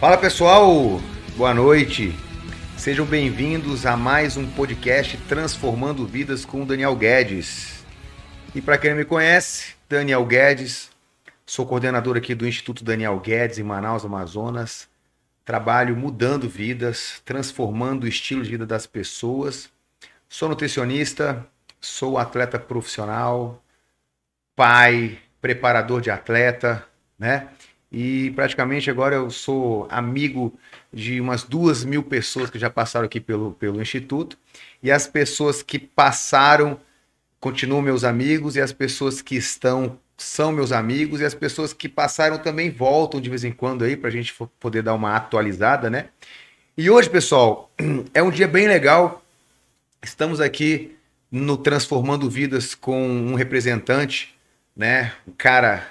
Fala pessoal, boa noite. Sejam bem-vindos a mais um podcast Transformando Vidas com Daniel Guedes. E para quem não me conhece, Daniel Guedes, sou coordenador aqui do Instituto Daniel Guedes em Manaus, Amazonas. Trabalho mudando vidas, transformando o estilo de vida das pessoas. Sou nutricionista, sou atleta profissional, pai, preparador de atleta, né? E praticamente agora eu sou amigo de umas duas mil pessoas que já passaram aqui pelo, pelo Instituto. E as pessoas que passaram continuam meus amigos, e as pessoas que estão são meus amigos, e as pessoas que passaram também voltam de vez em quando aí para a gente poder dar uma atualizada, né? E hoje, pessoal, é um dia bem legal. Estamos aqui no Transformando Vidas com um representante, né? Um cara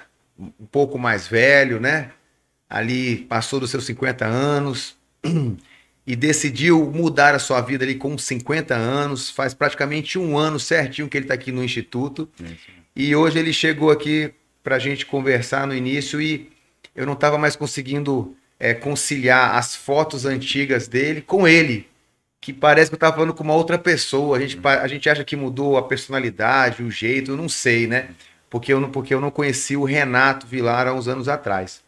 um pouco mais velho, né? Ali passou dos seus 50 anos e decidiu mudar a sua vida ali com 50 anos. Faz praticamente um ano certinho que ele está aqui no Instituto. E hoje ele chegou aqui para a gente conversar no início e eu não estava mais conseguindo é, conciliar as fotos antigas dele com ele que parece que eu tava falando com uma outra pessoa. A gente, a gente acha que mudou a personalidade, o jeito, eu não sei, né? Porque eu não, porque eu não conheci o Renato Vilar há uns anos atrás.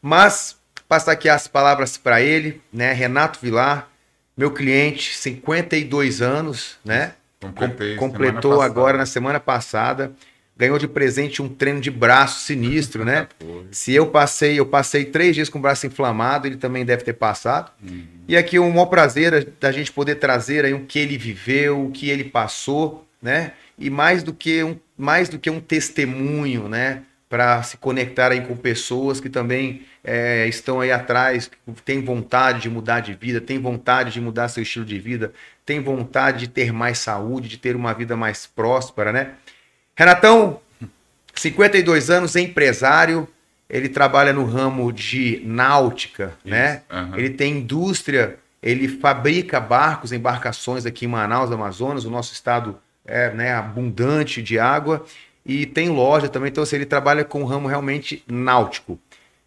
Mas, passar aqui as palavras para ele, né? Renato Vilar, meu cliente, 52 anos, né? Completei completou agora na semana passada ganhou de presente um treino de braço sinistro, né? Se eu passei, eu passei três dias com o braço inflamado, ele também deve ter passado. Uhum. E aqui um maior prazer da gente poder trazer aí o que ele viveu, o que ele passou, né? E mais do que um, mais do que um testemunho, né? Para se conectar aí com pessoas que também é, estão aí atrás, têm vontade de mudar de vida, têm vontade de mudar seu estilo de vida, têm vontade de ter mais saúde, de ter uma vida mais próspera, né? Renatão, 52 anos, empresário, ele trabalha no ramo de náutica, Isso, né? Uhum. Ele tem indústria, ele fabrica barcos, embarcações aqui em Manaus, Amazonas, o nosso estado é né, abundante de água, e tem loja também, então assim, ele trabalha com o ramo realmente náutico.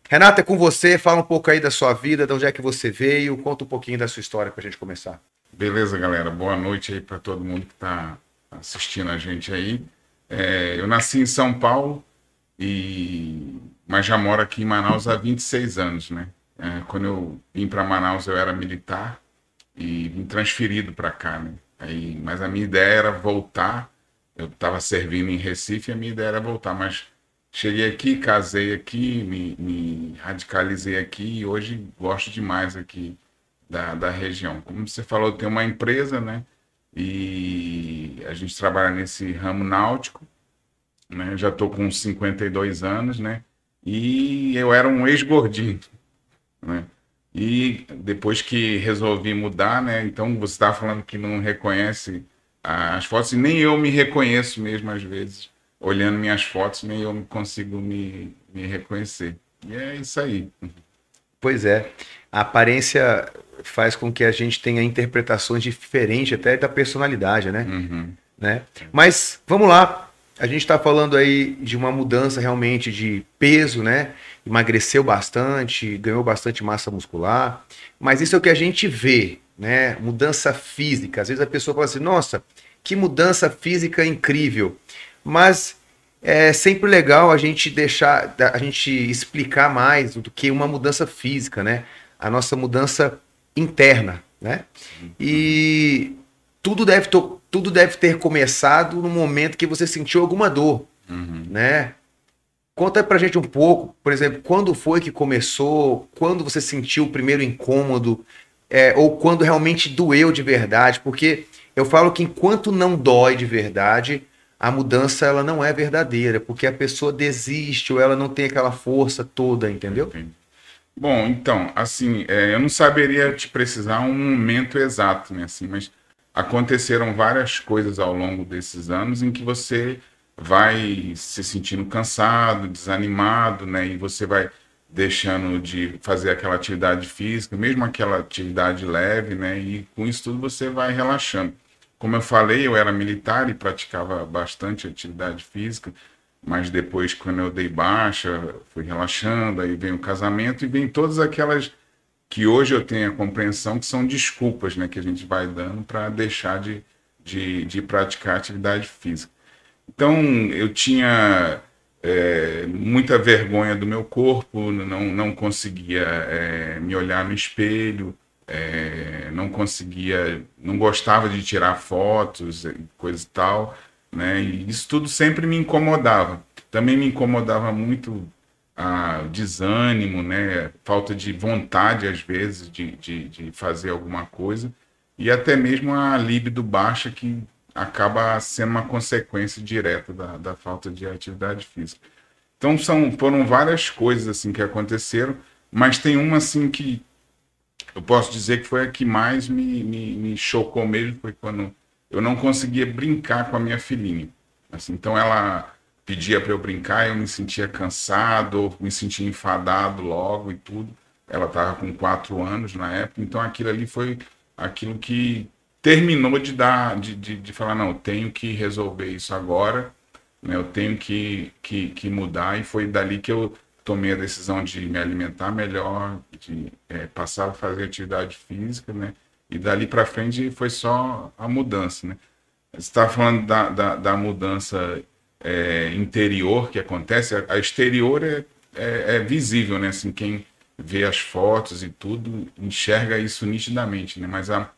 Renata, é com você, fala um pouco aí da sua vida, de onde é que você veio, conta um pouquinho da sua história para a gente começar. Beleza, galera, boa noite aí para todo mundo que está assistindo a gente aí. É, eu nasci em São Paulo, e mas já moro aqui em Manaus há 26 anos, né? É, quando eu vim para Manaus eu era militar e vim transferido para cá, né? Aí, mas a minha ideia era voltar. Eu estava servindo em Recife a minha ideia era voltar, mas cheguei aqui, casei aqui, me, me radicalizei aqui e hoje gosto demais aqui da, da região. Como você falou, tem uma empresa, né? e a gente trabalha nesse ramo náutico, né? Já estou com 52 anos, né? E eu era um ex-gordinho, né? E depois que resolvi mudar, né? Então você está falando que não reconhece as fotos, e nem eu me reconheço mesmo às vezes. Olhando minhas fotos, nem eu consigo me, me reconhecer. E é isso aí. Pois é. A aparência faz com que a gente tenha interpretações diferentes até da personalidade, né? Uhum. né? Mas vamos lá. A gente está falando aí de uma mudança realmente de peso, né? Emagreceu bastante, ganhou bastante massa muscular. Mas isso é o que a gente vê, né? Mudança física. Às vezes a pessoa fala assim: nossa, que mudança física incrível. Mas é sempre legal a gente deixar, a gente explicar mais do que uma mudança física, né? A nossa mudança interna, né? E tudo deve, tudo deve ter começado no momento que você sentiu alguma dor, uhum. né? Conta pra gente um pouco, por exemplo, quando foi que começou, quando você sentiu o primeiro incômodo, é, ou quando realmente doeu de verdade, porque eu falo que enquanto não dói de verdade, a mudança ela não é verdadeira, porque a pessoa desiste ou ela não tem aquela força toda, entendeu? Entendi. Bom, então, assim, é, eu não saberia te precisar um momento exato, né, assim, mas aconteceram várias coisas ao longo desses anos em que você vai se sentindo cansado, desanimado, né, e você vai deixando de fazer aquela atividade física, mesmo aquela atividade leve, né, e com isso tudo você vai relaxando. Como eu falei, eu era militar e praticava bastante atividade física, mas depois, quando eu dei baixa, fui relaxando, aí vem o casamento e vem todas aquelas que hoje eu tenho a compreensão que são desculpas né, que a gente vai dando para deixar de, de, de, praticar atividade física. Então, eu tinha é, muita vergonha do meu corpo, não, não conseguia é, me olhar no espelho, é, não conseguia, não gostava de tirar fotos, coisa e tal, né? E isso tudo sempre me incomodava. Também me incomodava muito a desânimo, né? falta de vontade, às vezes, de, de, de, fazer alguma coisa, e até mesmo a libido baixa, que acaba sendo uma consequência direta da, da falta de atividade física. Então são, foram várias coisas assim que aconteceram, mas tem uma assim que eu posso dizer que foi a que mais me, me, me chocou mesmo, foi quando eu não conseguia brincar com a minha filhinha. Assim, então ela pedia para eu brincar, eu me sentia cansado, me sentia enfadado logo e tudo. Ela estava com quatro anos na época, então aquilo ali foi aquilo que terminou de dar, de, de, de falar, não, tenho que resolver isso agora, né, eu tenho que, que, que mudar, e foi dali que eu tomei a decisão de me alimentar melhor, de é, passar a fazer atividade física, né, e dali para frente foi só a mudança, né. Você estava falando da, da, da mudança é, interior que acontece, a exterior é, é, é, visível, né? Assim, quem vê as fotos e tudo enxerga isso nitidamente, né? Mas a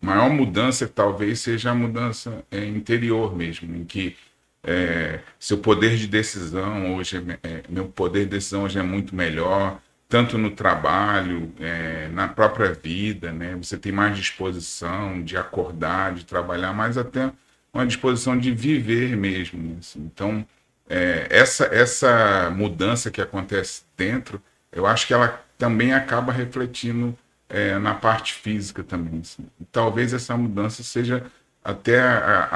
maior mudança talvez seja a mudança é, interior mesmo, em que é, seu poder de decisão hoje é, é, meu poder de decisão hoje é muito melhor tanto no trabalho é, na própria vida né você tem mais disposição de acordar de trabalhar mais até uma disposição de viver mesmo. Assim. Então, é, essa, essa mudança que acontece dentro, eu acho que ela também acaba refletindo é, na parte física também. Assim. Talvez essa mudança seja até a,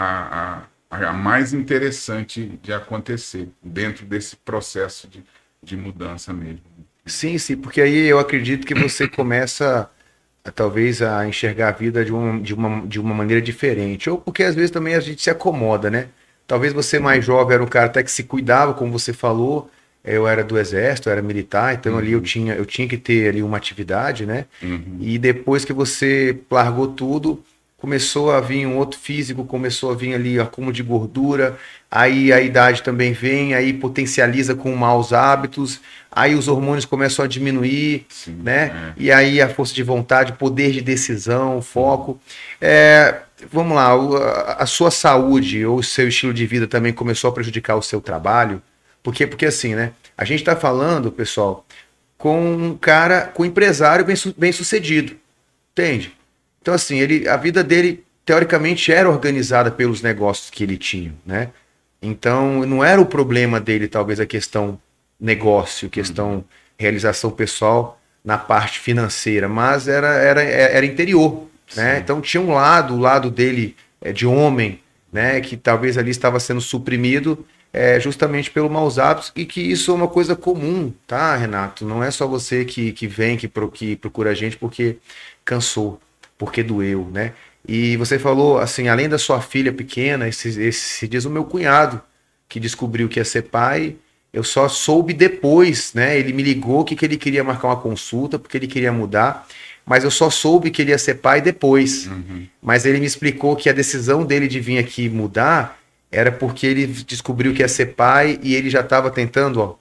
a, a, a, mais interessante de acontecer dentro desse processo de, de mudança mesmo. Sim, sim, porque aí eu acredito que você começa talvez a enxergar a vida de uma, de, uma, de uma maneira diferente. Ou porque às vezes também a gente se acomoda, né? Talvez você mais jovem era um cara até que se cuidava, como você falou. Eu era do exército, eu era militar, então uhum. ali eu tinha, eu tinha que ter ali uma atividade, né? Uhum. E depois que você largou tudo, começou a vir um outro físico, começou a vir ali acúmulo de gordura, aí a idade também vem, aí potencializa com maus hábitos, aí os hormônios começam a diminuir, Sim, né? É. E aí a força de vontade, poder de decisão, foco. É, vamos lá, a sua saúde ou o seu estilo de vida também começou a prejudicar o seu trabalho? Porque, porque assim, né? A gente está falando, pessoal, com um cara, com um empresário bem, bem sucedido, entende? Então, assim, ele, a vida dele, teoricamente, era organizada pelos negócios que ele tinha, né? Então, não era o problema dele, talvez, a questão negócio, questão uhum. realização pessoal na parte financeira, mas era, era, era interior, né? Então tinha um lado, o lado dele é, de homem, né? Que talvez ali estava sendo suprimido é, justamente pelo maus hábitos e que isso é uma coisa comum, tá, Renato? Não é só você que, que vem, que, pro, que procura a gente porque cansou, porque doeu, né? E você falou, assim, além da sua filha pequena, esses, esses dias o meu cunhado, que descobriu que ia ser pai, eu só soube depois, né? Ele me ligou que, que ele queria marcar uma consulta, porque ele queria mudar, mas eu só soube que ele ia ser pai depois. Uhum. Mas ele me explicou que a decisão dele de vir aqui mudar era porque ele descobriu que ia ser pai e ele já estava tentando, ó,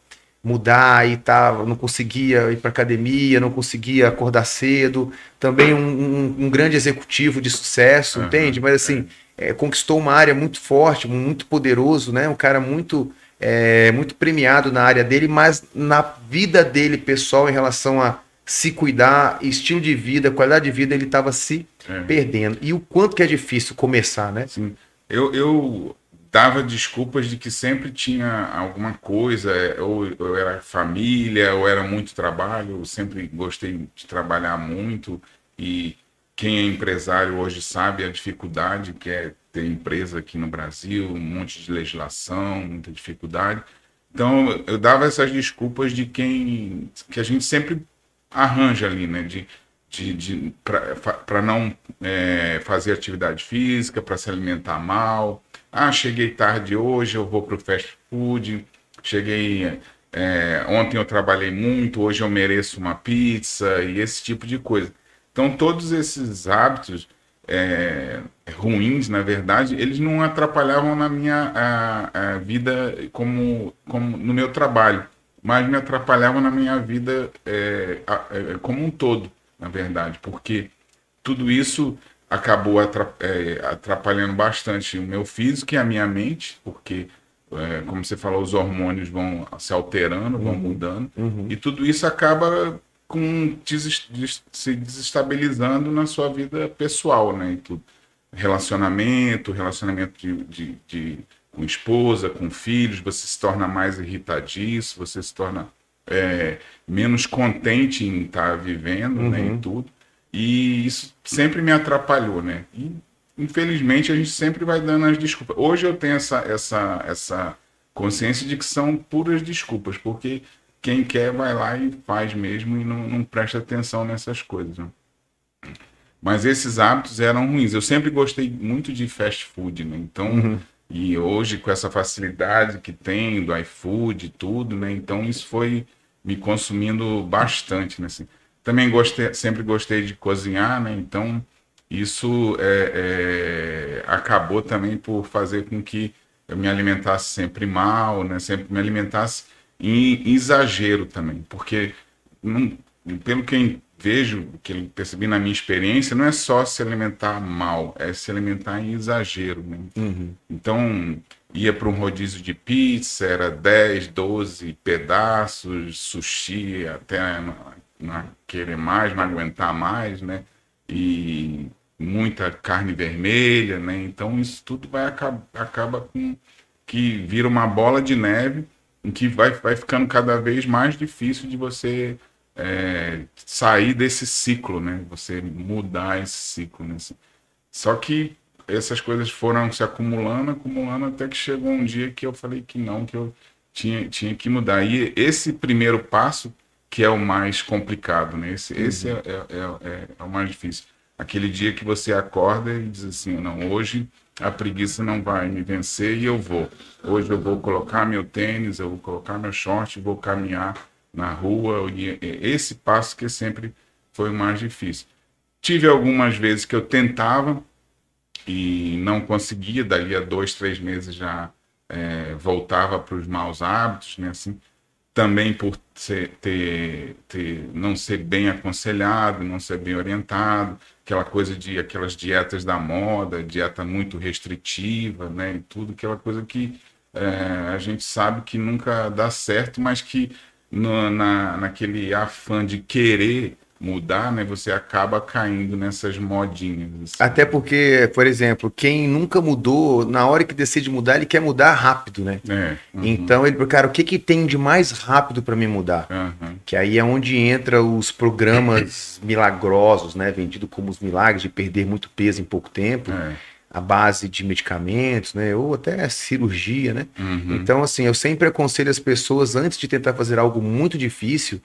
mudar e tava, não conseguia ir para academia, não conseguia acordar cedo. Também um, um, um grande executivo de sucesso, uhum. entende? Mas assim, é. É, conquistou uma área muito forte, muito poderoso, né? Um cara muito é, muito premiado na área dele, mas na vida dele pessoal em relação a se cuidar, estilo de vida, qualidade de vida, ele estava se é. perdendo. E o quanto que é difícil começar, né? Sim. Eu, eu dava desculpas de que sempre tinha alguma coisa, ou eu era família, ou era muito trabalho, eu sempre gostei de trabalhar muito, e quem é empresário hoje sabe a dificuldade que é ter empresa aqui no Brasil, um monte de legislação, muita dificuldade. Então eu dava essas desculpas de quem que a gente sempre arranja ali, né? De, de, de para não é, fazer atividade física, para se alimentar mal. Ah, cheguei tarde hoje, eu vou para o fast food. Cheguei é, ontem eu trabalhei muito, hoje eu mereço uma pizza e esse tipo de coisa. Então, todos esses hábitos é, ruins, na verdade, eles não atrapalhavam na minha a, a vida como, como no meu trabalho, mas me atrapalhavam na minha vida é, a, é, como um todo, na verdade, porque tudo isso acabou é, atrapalhando bastante o meu físico e a minha mente, porque é, como você falou, os hormônios vão se alterando, vão uhum. mudando, uhum. e tudo isso acaba com se desestabilizando na sua vida pessoal, né? E tudo. Relacionamento, relacionamento de, de, de, com esposa, com filhos, você se torna mais irritadiço, você se torna é, menos contente em estar vivendo, uhum. né? E tudo. E isso sempre me atrapalhou, né? E infelizmente a gente sempre vai dando as desculpas. Hoje eu tenho essa, essa, essa consciência de que são puras desculpas, porque quem quer vai lá e faz mesmo e não, não presta atenção nessas coisas. Né? Mas esses hábitos eram ruins. Eu sempre gostei muito de fast food, né? Então, uhum. e hoje com essa facilidade que tem do iFood e tudo, né? Então isso foi me consumindo bastante, né? Assim, também gostei, sempre gostei de cozinhar, né? Então isso é, é, acabou também por fazer com que eu me alimentasse sempre mal, né? Sempre me alimentasse em exagero também, porque não, pelo que vejo, que eu percebi na minha experiência, não é só se alimentar mal, é se alimentar em exagero. Né? Uhum. Então, ia para um rodízio de pizza, era 10, 12 pedaços, sushi, até não, não querer mais, não aguentar mais, né? E muita carne vermelha, né? Então, isso tudo vai acaba, acaba com que vira uma bola de neve em que vai, vai ficando cada vez mais difícil de você é, sair desse ciclo, né? Você mudar esse ciclo. Né? Só que essas coisas foram se acumulando, acumulando, até que chegou um dia que eu falei que não, que eu tinha, tinha que mudar. E esse primeiro passo que é o mais complicado, né? Esse, uhum. esse é, é, é, é, o mais difícil. Aquele dia que você acorda e diz assim, não, hoje a preguiça não vai me vencer e eu vou. Hoje eu vou colocar meu tênis, eu vou colocar meu short, vou caminhar na rua. E esse passo que sempre foi o mais difícil. Tive algumas vezes que eu tentava e não conseguia, dali a dois, três meses já é, voltava para os maus hábitos, né? Assim, também por ser, ter, ter, não ser bem aconselhado, não ser bem orientado, aquela coisa de aquelas dietas da moda, dieta muito restritiva, né, e tudo, aquela coisa que é, a gente sabe que nunca dá certo, mas que no, na, naquele afã de querer mudar, né, você acaba caindo nessas modinhas. Assim. Até porque, por exemplo, quem nunca mudou, na hora que decide mudar, ele quer mudar rápido, né? É, uhum. Então ele, cara, o que que tem de mais rápido para me mudar? Uhum. Que aí é onde entra os programas milagrosos, né, vendido como os milagres de perder muito peso em pouco tempo. É. A base de medicamentos, né? Ou até cirurgia, né? Uhum. Então, assim, eu sempre aconselho as pessoas, antes de tentar fazer algo muito difícil,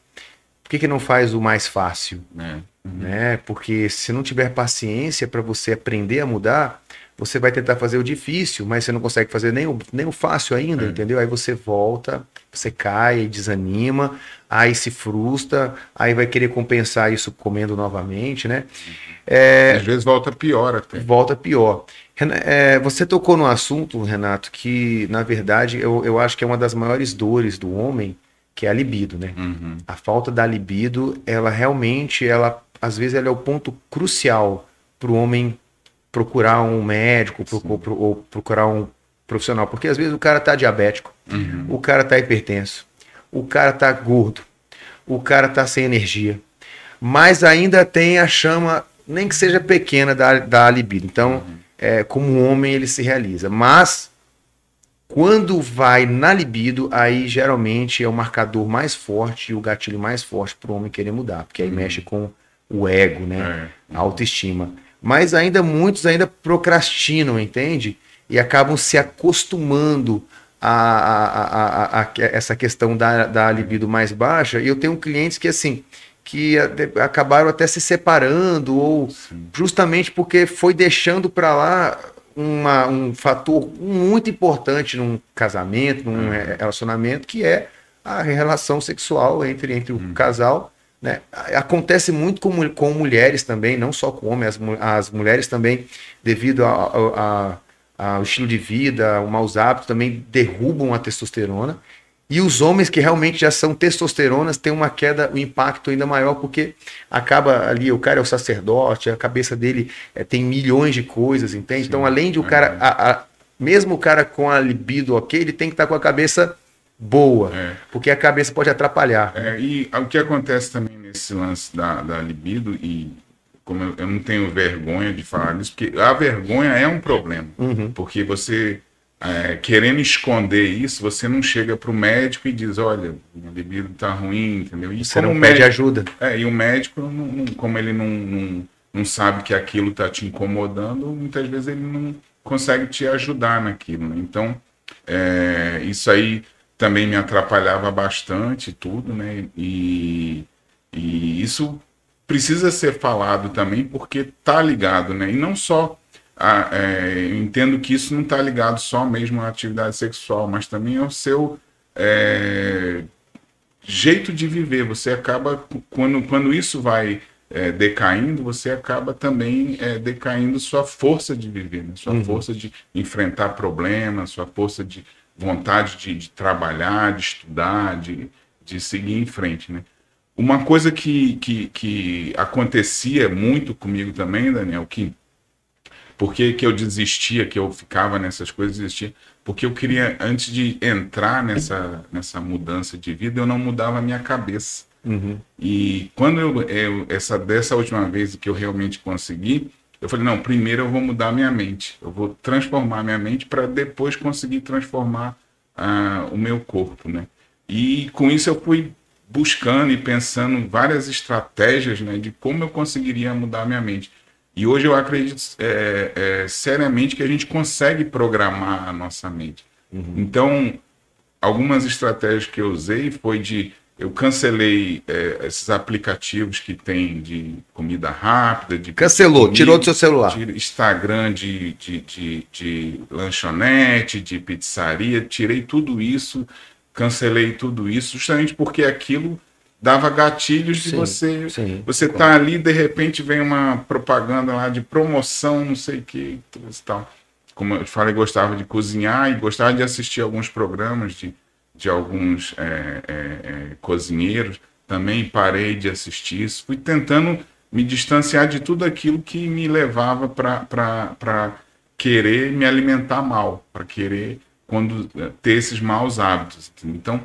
por que, que não faz o mais fácil? É. Uhum. Né? Porque se não tiver paciência para você aprender a mudar, você vai tentar fazer o difícil, mas você não consegue fazer nem o, nem o fácil ainda, é. entendeu? Aí você volta, você cai, desanima, aí se frustra, aí vai querer compensar isso comendo novamente, né? Uhum. É, Às vezes volta pior até. Volta pior. É, você tocou no assunto, Renato, que na verdade eu, eu acho que é uma das maiores dores do homem, que é a libido, né? Uhum. A falta da libido, ela realmente, ela às vezes ela é o ponto crucial para o homem procurar um médico pro, pro, ou procurar um profissional, porque às vezes o cara tá diabético, uhum. o cara tá hipertenso, o cara tá gordo, o cara tá sem energia, mas ainda tem a chama, nem que seja pequena, da, da libido. Então, uhum. é, como homem, ele se realiza. Mas quando vai na libido, aí geralmente é o marcador mais forte e o gatilho mais forte para o homem querer mudar, porque aí uhum. mexe com o ego, né? É. A autoestima. Mas ainda muitos ainda procrastinam, entende? E acabam se acostumando a, a, a, a essa questão da, da libido mais baixa. E eu tenho clientes que assim que acabaram até se separando ou Sim. justamente porque foi deixando para lá uma, um fator muito importante num casamento, num uhum. relacionamento, que é a relação sexual entre, entre o casal. Né? Acontece muito com, com mulheres também, não só com homens, as, as mulheres também, devido ao estilo de vida, o maus hábitos, também derrubam a testosterona. E os homens que realmente já são testosteronas têm uma queda, um impacto ainda maior, porque acaba ali, o cara é o sacerdote, a cabeça dele é, tem milhões de coisas, entende? Sim, então, além de o cara, a, a, mesmo o cara com a libido ok, ele tem que estar com a cabeça boa, é. porque a cabeça pode atrapalhar. É, e o que acontece também nesse lance da, da libido, e como eu, eu, não tenho vergonha de falar isso, porque a vergonha é um problema, uhum. porque você é, querendo esconder isso, você não chega para o médico e diz, olha, minha libido está ruim, entendeu? E você não pede ajuda. É, e o médico, não, como ele não, não, não sabe que aquilo está te incomodando, muitas vezes ele não consegue te ajudar naquilo. Né? Então, é, isso aí também me atrapalhava bastante, tudo, né? E, e isso precisa ser falado também, porque tá ligado, né? E não só a, é, eu entendo que isso não está ligado só mesmo à atividade sexual, mas também ao seu é, jeito de viver. Você acaba, quando, quando isso vai é, decaindo, você acaba também é, decaindo sua força de viver, né? sua uhum. força de enfrentar problemas, sua força de vontade de, de trabalhar, de estudar, de, de seguir em frente. Né? Uma coisa que, que, que acontecia muito comigo também, Daniel, que por que, que eu desistia, que eu ficava nessas coisas, desistia? Porque eu queria, antes de entrar nessa, nessa mudança de vida, eu não mudava a minha cabeça. Uhum. E quando eu, eu, essa, dessa última vez que eu realmente consegui, eu falei, não, primeiro eu vou mudar minha mente. Eu vou transformar minha mente para depois conseguir transformar uh, o meu corpo, né? E com isso eu fui buscando e pensando várias estratégias né, de como eu conseguiria mudar minha mente. E hoje eu acredito é, é, seriamente que a gente consegue programar a nossa mente. Uhum. Então, algumas estratégias que eu usei foi de eu cancelei é, esses aplicativos que tem de comida rápida. De Cancelou, comida, tirou do seu celular. Instagram de, de, de, de, lanchonete, de pizzaria, tirei tudo isso, cancelei tudo isso, justamente porque aquilo dava gatilhos de você sim, você tá ali de repente vem uma propaganda lá de promoção não sei o que tal como eu falei gostava de cozinhar e gostava de assistir alguns programas de, de alguns é, é, é, cozinheiros. Também parei de assistir isso. Fui tentando me distanciar de tudo aquilo que me levava para querer me alimentar mal para querer quando ter esses maus hábitos então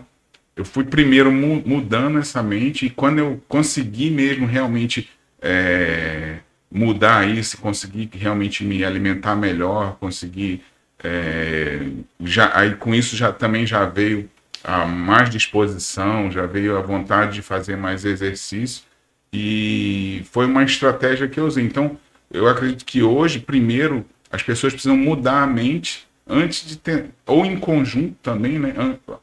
eu fui primeiro mu mudando essa mente e quando eu consegui mesmo realmente é, mudar isso, conseguir realmente me alimentar melhor, conseguir é, já aí com isso já também já veio a mais disposição, já veio a vontade de fazer mais exercício e foi uma estratégia que eu usei. Então, eu acredito que hoje, primeiro, as pessoas precisam mudar a mente antes de ter, ou em conjunto também, né,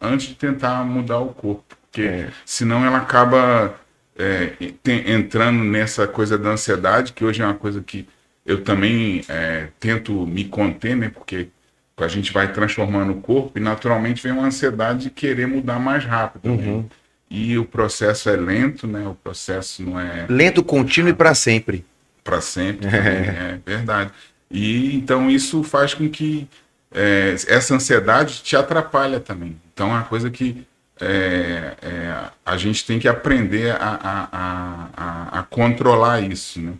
antes de tentar mudar o corpo, porque é. senão ela acaba é, tem, entrando nessa coisa da ansiedade, que hoje é uma coisa que eu também é, tento me conter, né, porque a gente vai transformando o corpo e naturalmente vem uma ansiedade de querer mudar mais rápido. Né? Uhum. Né? E o processo é lento, né? O processo não é lento, contínuo e para sempre. Para sempre, é verdade. E então isso faz com que é, essa ansiedade te atrapalha também. Então é uma coisa que é, é, a gente tem que aprender a, a, a, a, controlar isso. Né?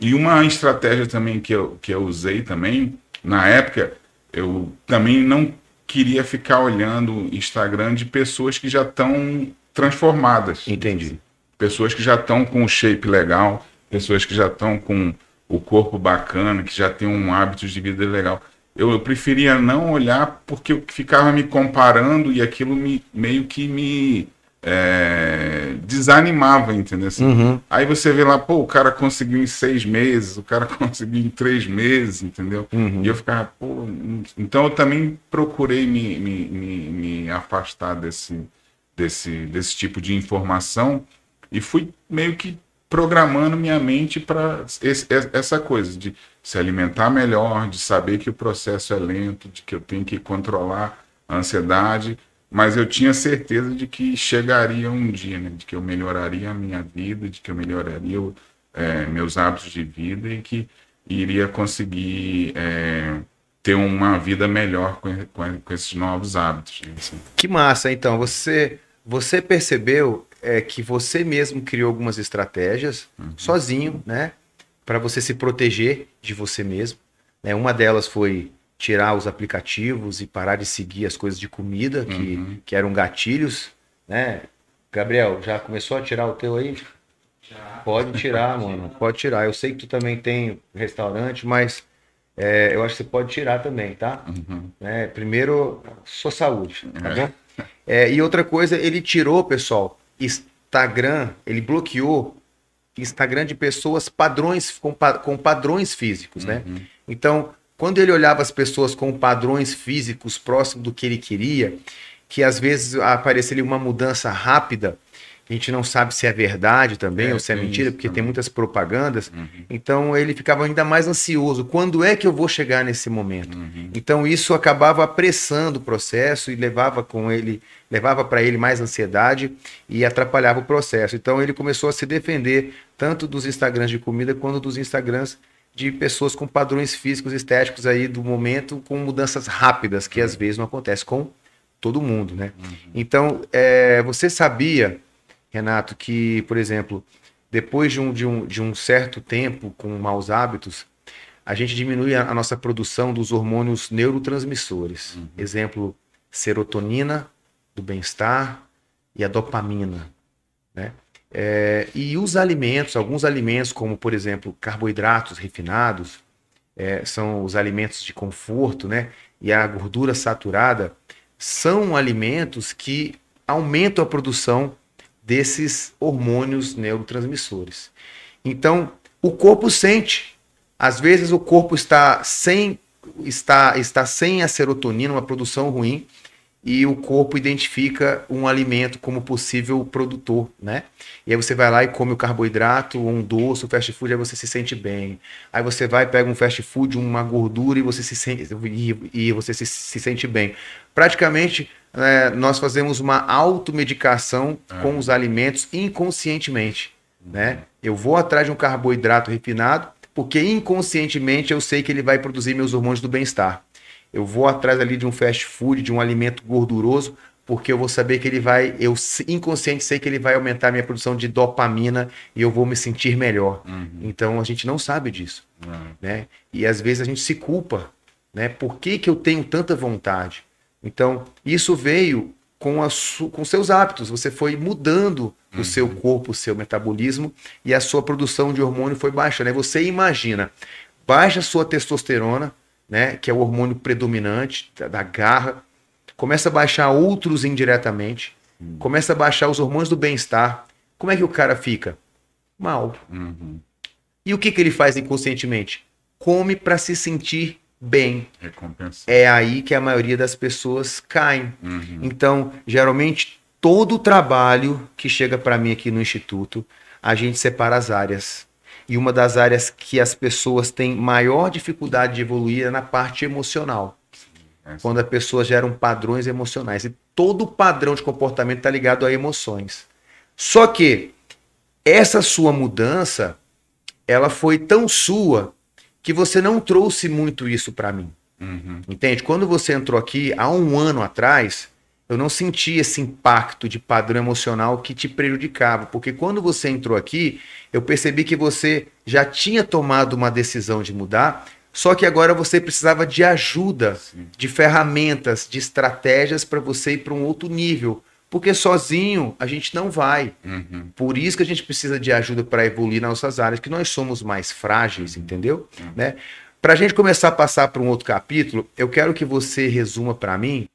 E uma estratégia também que eu, que eu usei também, na época, eu também não queria ficar olhando Instagram de pessoas que já estão transformadas. Entendi. Pessoas que já estão com o shape legal, pessoas que já estão com o corpo bacana, que já têm um hábito de vida legal eu, eu, preferia não olhar porque eu ficava me comparando e aquilo me, meio que me é, desanimava, entendeu? Assim, uhum. Aí você vê lá, pô, o cara conseguiu em seis meses, o cara conseguiu em três meses, entendeu? Uhum. E eu ficava, pô, então eu também procurei me, me, me, me afastar desse, desse, desse tipo de informação e fui meio que programando minha mente para essa coisa de se alimentar melhor, de saber que o processo é lento, de que eu tenho que controlar a ansiedade mas eu tinha certeza de que chegaria um dia, né? De que eu melhoraria a minha vida, de que eu melhoraria é, meus hábitos de vida e que iria conseguir é, ter uma vida melhor com, com, com esses novos hábitos. Assim. Que massa, então. Você, você percebeu é, que você mesmo criou algumas estratégias uhum. sozinho, né? Para você se proteger de você mesmo. Né? Uma delas foi tirar os aplicativos e parar de seguir as coisas de comida que, uhum. que eram gatilhos, né? Gabriel, já começou a tirar o teu aí? Já. Pode tirar, mano. Pode tirar. Eu sei que tu também tem restaurante, mas é, eu acho que você pode tirar também, tá? Uhum. É, primeiro, sua saúde, tá é. bom? É, e outra coisa, ele tirou, pessoal, Instagram, ele bloqueou Instagram de pessoas padrões com, com padrões físicos, né? Uhum. Então, quando ele olhava as pessoas com padrões físicos próximos do que ele queria, que às vezes aparecia ali uma mudança rápida, a gente não sabe se é verdade também é, ou se é mentira, porque também. tem muitas propagandas. Uhum. Então ele ficava ainda mais ansioso. Quando é que eu vou chegar nesse momento? Uhum. Então isso acabava apressando o processo e levava com ele, levava para ele mais ansiedade e atrapalhava o processo. Então ele começou a se defender tanto dos Instagrams de comida quanto dos Instagrams de pessoas com padrões físicos estéticos aí do momento, com mudanças rápidas, que às vezes não acontece com todo mundo, né? Uhum. Então, é, você sabia, Renato, que, por exemplo, depois de um, de, um, de um certo tempo com maus hábitos, a gente diminui a, a nossa produção dos hormônios neurotransmissores. Uhum. Exemplo, serotonina, do bem-estar, e a dopamina, né? É, e os alimentos, alguns alimentos, como por exemplo carboidratos refinados, é, são os alimentos de conforto, né? E a gordura saturada são alimentos que aumentam a produção desses hormônios neurotransmissores. Então, o corpo sente. Às vezes o corpo está sem está está sem a serotonina, uma produção ruim, e o corpo identifica um alimento como possível produtor, né? E aí você vai lá e come o carboidrato, um doce, o fast food, aí você se sente bem. Aí você vai, pega um fast food, uma gordura e você se sente, e, e você se, se sente bem. Praticamente, é, nós fazemos uma automedicação é. com os alimentos inconscientemente, né? Eu vou atrás de um carboidrato refinado, porque inconscientemente eu sei que ele vai produzir meus hormônios do bem-estar. Eu vou atrás ali de um fast food, de um alimento gorduroso, porque eu vou saber que ele vai, eu inconsciente sei que ele vai aumentar a minha produção de dopamina e eu vou me sentir melhor. Uhum. Então a gente não sabe disso, uhum. né? E às vezes a gente se culpa, né? Por que, que eu tenho tanta vontade? Então isso veio com, a com seus hábitos. Você foi mudando uhum. o seu corpo, o seu metabolismo e a sua produção de hormônio foi baixando. Né? Você imagina, baixa a sua testosterona, né, que é o hormônio predominante da garra, começa a baixar outros indiretamente, uhum. começa a baixar os hormônios do bem-estar. Como é que o cara fica? Mal. Uhum. E o que, que ele faz inconscientemente? Come para se sentir bem. Recompensa. É aí que a maioria das pessoas caem. Uhum. Então, geralmente, todo o trabalho que chega para mim aqui no Instituto, a gente separa as áreas. E uma das áreas que as pessoas têm maior dificuldade de evoluir é na parte emocional. É quando a pessoa gera padrões emocionais. E todo padrão de comportamento está ligado a emoções. Só que essa sua mudança, ela foi tão sua que você não trouxe muito isso para mim. Uhum. Entende? Quando você entrou aqui há um ano atrás, eu não senti esse impacto de padrão emocional que te prejudicava, porque quando você entrou aqui, eu percebi que você já tinha tomado uma decisão de mudar, só que agora você precisava de ajuda, Sim. de ferramentas, de estratégias para você ir para um outro nível. Porque sozinho a gente não vai. Uhum. Por isso que a gente precisa de ajuda para evoluir nas nossas áreas, que nós somos mais frágeis, uhum. entendeu? Uhum. Né? Para a gente começar a passar para um outro capítulo, eu quero que você resuma para mim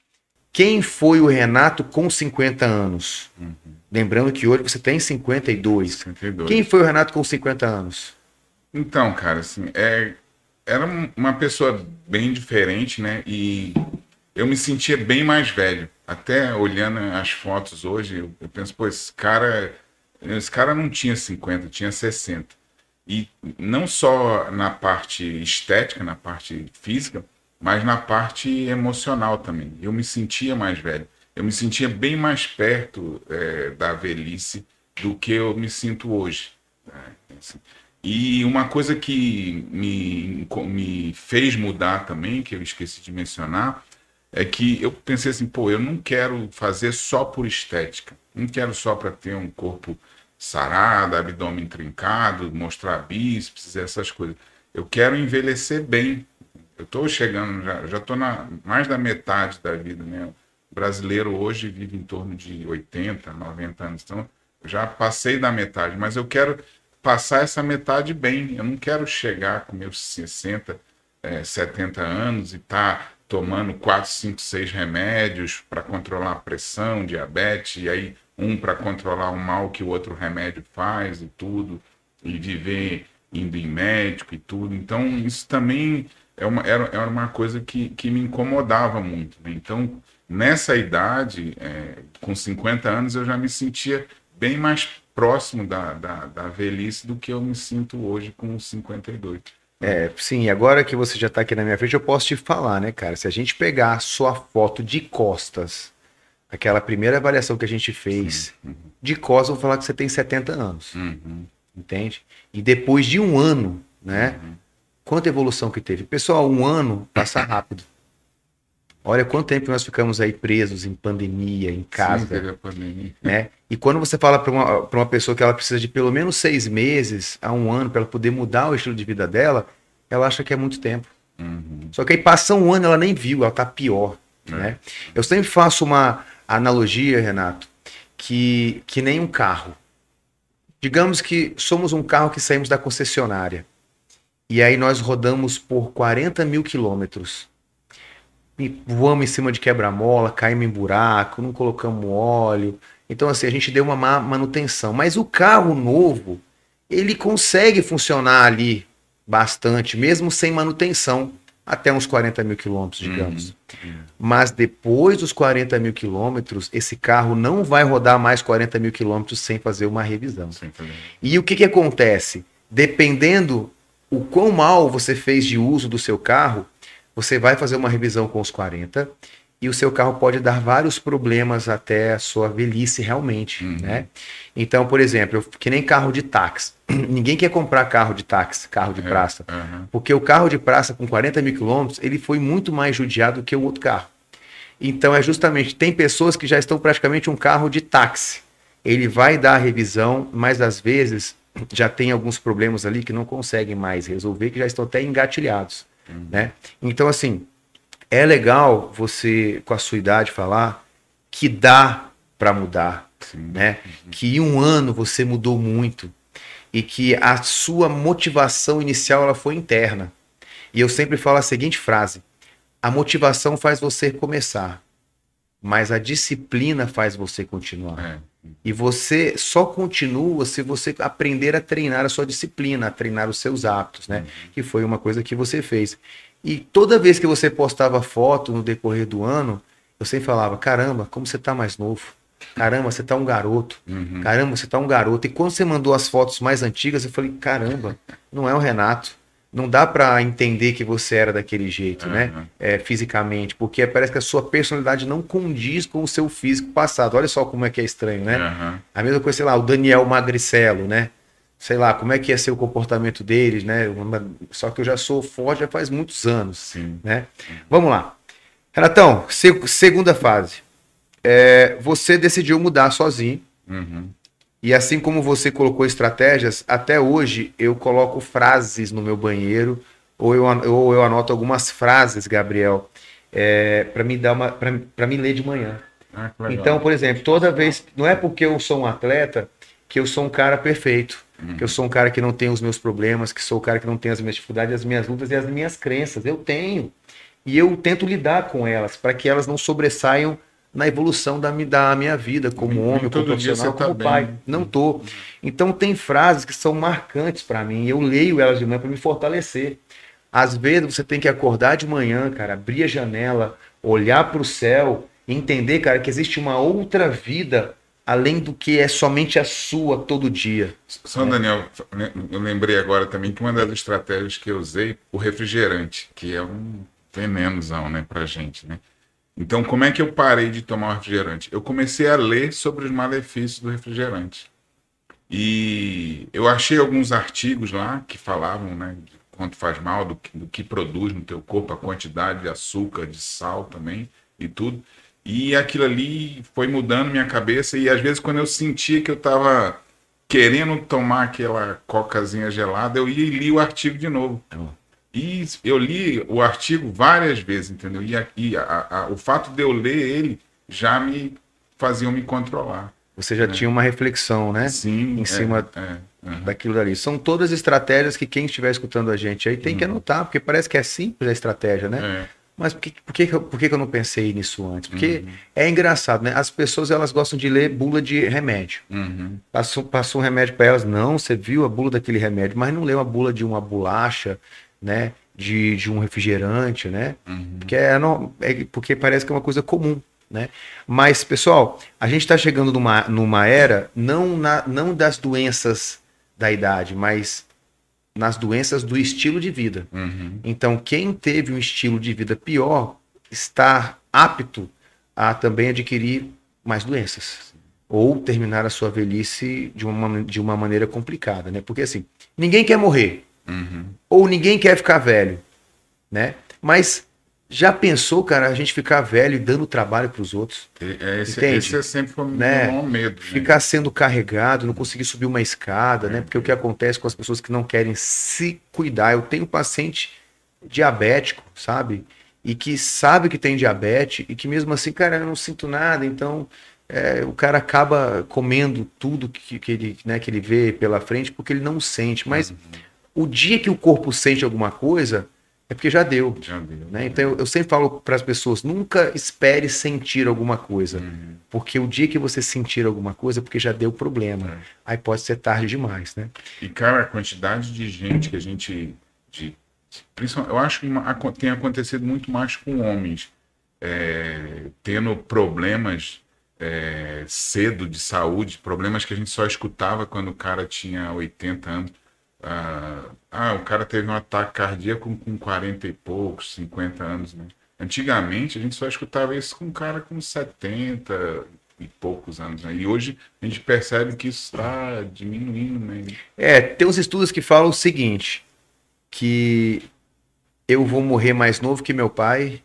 quem foi o Renato com 50 anos? Uhum. Lembrando que hoje você tem 52. 52. Quem foi o Renato com 50 anos? Então, cara, assim, é, era uma pessoa bem diferente, né? E eu me sentia bem mais velho. Até olhando as fotos hoje, eu, eu penso, pô, esse cara, esse cara não tinha 50, tinha 60. E não só na parte estética, na parte física, mas na parte emocional também. Eu me sentia mais velho. eu me sentia bem mais perto é, da velhice do que eu me sinto hoje. Né? Assim, e uma coisa que me, me fez mudar também, que eu esqueci de mencionar, é que eu pensei assim, pô, eu não quero fazer só por estética. Não quero só para ter um corpo sarado, abdômen trincado, mostrar bíceps, essas coisas. Eu quero envelhecer bem. Eu estou chegando, já estou na mais da metade da vida, né? O brasileiro hoje vive em torno de 80, 90 anos. Então, já passei da metade, mas eu quero passar essa metade bem. Eu não quero chegar com meus 60, é, 70 anos e estar tá tomando 4, 5, 6 remédios para controlar a pressão, diabetes, e aí um para controlar o mal que o outro remédio faz e tudo, e viver indo em médico e tudo. Então, isso também é uma, era, era uma coisa que, que me incomodava muito. Né? Então, nessa idade, é, com 50 anos, eu já me sentia bem mais próximo da, da, da velhice do que eu me sinto hoje com 52. É, sim, agora que você já está aqui na minha frente, eu posso te falar, né, cara? Se a gente pegar a sua foto de costas, aquela primeira avaliação que a gente fez, uhum. de costas, eu vou falar que você tem 70 anos. Uhum. Entende? E depois de um ano, né? Uhum. Quanta evolução que teve. Pessoal, um ano passa rápido. Olha quanto tempo nós ficamos aí presos em pandemia, em casa. Sim, pandemia. Né? E quando você fala para uma, uma pessoa que ela precisa de pelo menos seis meses a um ano para ela poder mudar o estilo de vida dela, ela acha que é muito tempo. Uhum. Só que aí passa um ano ela nem viu, ela tá pior. É. Né? Eu sempre faço uma analogia, Renato, que, que nem um carro. Digamos que somos um carro que saímos da concessionária. E aí nós rodamos por 40 mil quilômetros voamos em cima de quebra-mola, caímos em buraco, não colocamos óleo. Então, assim, a gente deu uma má manutenção. Mas o carro novo, ele consegue funcionar ali bastante, mesmo sem manutenção, até uns 40 mil quilômetros, digamos. Uhum. Mas depois dos 40 mil quilômetros, esse carro não vai rodar mais 40 mil quilômetros sem fazer uma revisão. E o que, que acontece? Dependendo o quão mal você fez de uso do seu carro, você vai fazer uma revisão com os 40 e o seu carro pode dar vários problemas até a sua velhice realmente, uhum. né? Então, por exemplo, que nem carro de táxi. Ninguém quer comprar carro de táxi, carro de é, praça, uhum. porque o carro de praça com 40 mil quilômetros, ele foi muito mais judiado que o outro carro. Então, é justamente, tem pessoas que já estão praticamente um carro de táxi. Ele vai dar a revisão, mas às vezes já tem alguns problemas ali que não conseguem mais resolver, que já estão até engatilhados. Uhum. Né? Então, assim, é legal você, com a sua idade, falar que dá para mudar. Sim. Né? Uhum. Que em um ano você mudou muito e que a sua motivação inicial ela foi interna. E eu sempre falo a seguinte frase: a motivação faz você começar, mas a disciplina faz você continuar. É. E você só continua se você aprender a treinar a sua disciplina, a treinar os seus hábitos, né? Uhum. Que foi uma coisa que você fez. E toda vez que você postava foto no decorrer do ano, eu sempre falava: caramba, como você tá mais novo. Caramba, você tá um garoto. Uhum. Caramba, você tá um garoto. E quando você mandou as fotos mais antigas, eu falei: caramba, não é o Renato não dá para entender que você era daquele jeito, uhum. né? É, fisicamente, porque parece que a sua personalidade não condiz com o seu físico passado. Olha só como é que é estranho, né? Uhum. A mesma coisa, sei lá, o Daniel Magricelo, né? Sei lá, como é que ia ser o comportamento deles, né? Só que eu já sou forte já faz muitos anos, Sim. né? Vamos lá. Renatão, segunda fase. É, você decidiu mudar sozinho. Uhum. E assim como você colocou estratégias, até hoje eu coloco frases no meu banheiro, ou eu, ou eu anoto algumas frases, Gabriel, é, para me dar uma. para me ler de manhã. Ah, então, por exemplo, toda vez. Não é porque eu sou um atleta que eu sou um cara perfeito. Uhum. Que eu sou um cara que não tem os meus problemas, que sou o um cara que não tem as minhas dificuldades, as minhas lutas e as minhas crenças. Eu tenho. E eu tento lidar com elas, para que elas não sobressaiam na evolução da, da minha vida como homem, como profissional, como tá pai. Bem. Não tô. Então tem frases que são marcantes para mim. Eu leio elas de manhã para me fortalecer. Às vezes você tem que acordar de manhã, cara, abrir a janela, olhar para o céu, entender, cara, que existe uma outra vida além do que é somente a sua todo dia. Só, né? Daniel, eu lembrei agora também que uma das estratégias que eu usei, o refrigerante, que é um venenozão, né, pra gente, né? Então, como é que eu parei de tomar refrigerante? Eu comecei a ler sobre os malefícios do refrigerante. E eu achei alguns artigos lá que falavam, né, de quanto faz mal, do que, do que produz no teu corpo, a quantidade de açúcar, de sal também e tudo. E aquilo ali foi mudando minha cabeça e às vezes quando eu sentia que eu estava querendo tomar aquela cocazinha gelada, eu ia e li o artigo de novo. E eu li o artigo várias vezes, entendeu? E, a, e a, a, o fato de eu ler ele já me fazia me controlar. Você já é. tinha uma reflexão, né? Sim. Em é, cima é, uhum. daquilo dali. São todas estratégias que quem estiver escutando a gente aí tem uhum. que anotar, porque parece que é simples a estratégia, né? É. Mas por que, por, que, por que eu não pensei nisso antes? Porque uhum. é engraçado, né? As pessoas elas gostam de ler bula de remédio. Uhum. Passou, passou um remédio para elas, não, você viu a bula daquele remédio, mas não leu a bula de uma bolacha, né? De, de um refrigerante, né? Uhum. Porque, é, é, porque parece que é uma coisa comum. Né? Mas, pessoal, a gente está chegando numa, numa era não, na, não das doenças da idade, mas nas doenças do estilo de vida. Uhum. Então, quem teve um estilo de vida pior está apto a também adquirir mais doenças ou terminar a sua velhice de uma, de uma maneira complicada, né? Porque assim, ninguém quer morrer uhum. ou ninguém quer ficar velho, né? Mas já pensou, cara, a gente ficar velho e dando trabalho para os outros? É, esse, esse, é sempre o né? meu medo. Né? Ficar sendo carregado, não conseguir subir uma escada, é, né? Porque é. o que acontece com as pessoas que não querem se cuidar. Eu tenho um paciente diabético, sabe? E que sabe que tem diabetes e que mesmo assim, cara, eu não sinto nada, então é, o cara acaba comendo tudo que, que, ele, né, que ele vê pela frente porque ele não sente. Mas uhum. O dia que o corpo sente alguma coisa é porque já deu. Já deu. Né? Então eu, eu, sempre falo para as pessoas: nunca espere sentir alguma coisa. Uhum. Porque o dia que você sentir alguma coisa é porque já deu problema. É. Aí pode ser tarde demais, né? E, cara, a quantidade de gente que a gente. De, principalmente, eu acho que tem acontecido muito mais com homens. É, tendo problemas é, cedo de saúde, problemas que a gente só escutava quando o cara tinha 80 anos ah, ah, o cara teve um ataque cardíaco com 40 e poucos, 50 anos, né? Antigamente a gente só escutava isso com um cara com 70 e poucos anos, né? E hoje a gente percebe que isso está diminuindo, né? É, tem uns estudos que falam o seguinte, que eu vou morrer mais novo que meu pai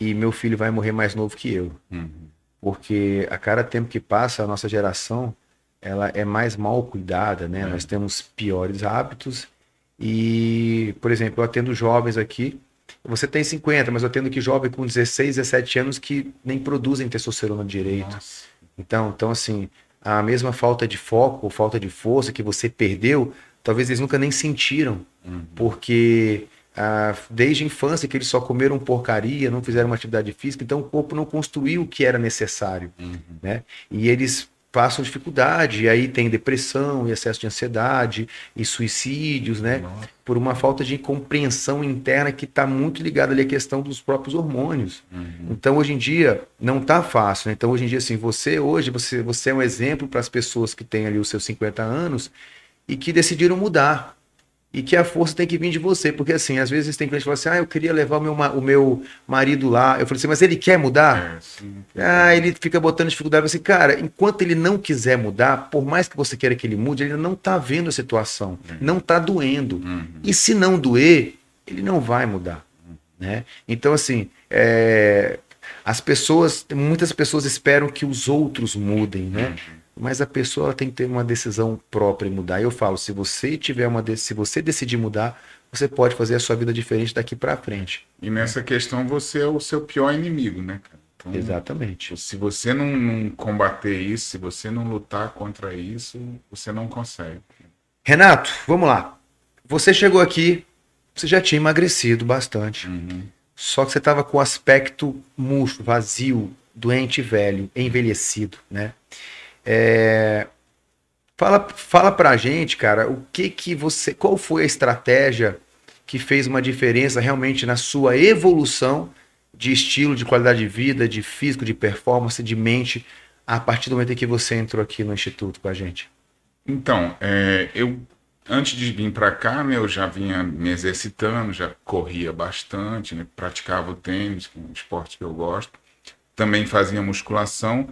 e meu filho vai morrer mais novo que eu. Uhum. Porque a cada tempo que passa, a nossa geração ela é mais mal cuidada, né? É. Nós temos piores hábitos e, por exemplo, eu atendo jovens aqui. Você tem 50, mas eu atendo aqui jovem com 16, 17 anos que nem produzem testosterona direito. Nossa. Então, então assim, a mesma falta de foco ou falta de força que você perdeu, talvez eles nunca nem sentiram, uhum. porque ah, desde a infância que eles só comeram porcaria, não fizeram uma atividade física, então o corpo não construiu o que era necessário, uhum. né? E eles passam dificuldade, e aí tem depressão, e excesso de ansiedade, e suicídios, né? Nossa. Por uma falta de compreensão interna que está muito ligada ali à questão dos próprios hormônios. Uhum. Então, hoje em dia, não está fácil. Né? Então, hoje em dia, assim, você hoje, você, você é um exemplo para as pessoas que têm ali os seus 50 anos e que decidiram mudar e que a força tem que vir de você, porque assim, às vezes tem cliente que fala assim, ah, eu queria levar o meu, o meu marido lá, eu falei assim, mas ele quer mudar? É, sim, ah, ele fica botando dificuldade, assim, cara, enquanto ele não quiser mudar, por mais que você queira que ele mude, ele não tá vendo a situação, uhum. não tá doendo, uhum. e se não doer, ele não vai mudar, uhum. né? Então, assim, é... as pessoas, muitas pessoas esperam que os outros mudem, né? Uhum mas a pessoa tem que ter uma decisão própria e mudar. Eu falo, se você tiver uma se você decidir mudar, você pode fazer a sua vida diferente daqui para frente. E nessa questão você é o seu pior inimigo, né? Então, Exatamente. Se você não, não, combater isso, se você não lutar contra isso, você não consegue. Renato, vamos lá. Você chegou aqui, você já tinha emagrecido bastante. Uhum. Só que você estava com o aspecto murcho, vazio, doente, velho, envelhecido, né? É... Fala, fala pra gente, cara, o que que você, qual foi a estratégia que fez uma diferença realmente na sua evolução de estilo, de qualidade de vida, de físico, de performance, de mente, a partir do momento em que você entrou aqui no instituto com a gente? Então, é, eu antes de vir para cá, né, eu já vinha me exercitando, já corria bastante, né, praticava o tênis, é um esporte que eu gosto. Também fazia musculação,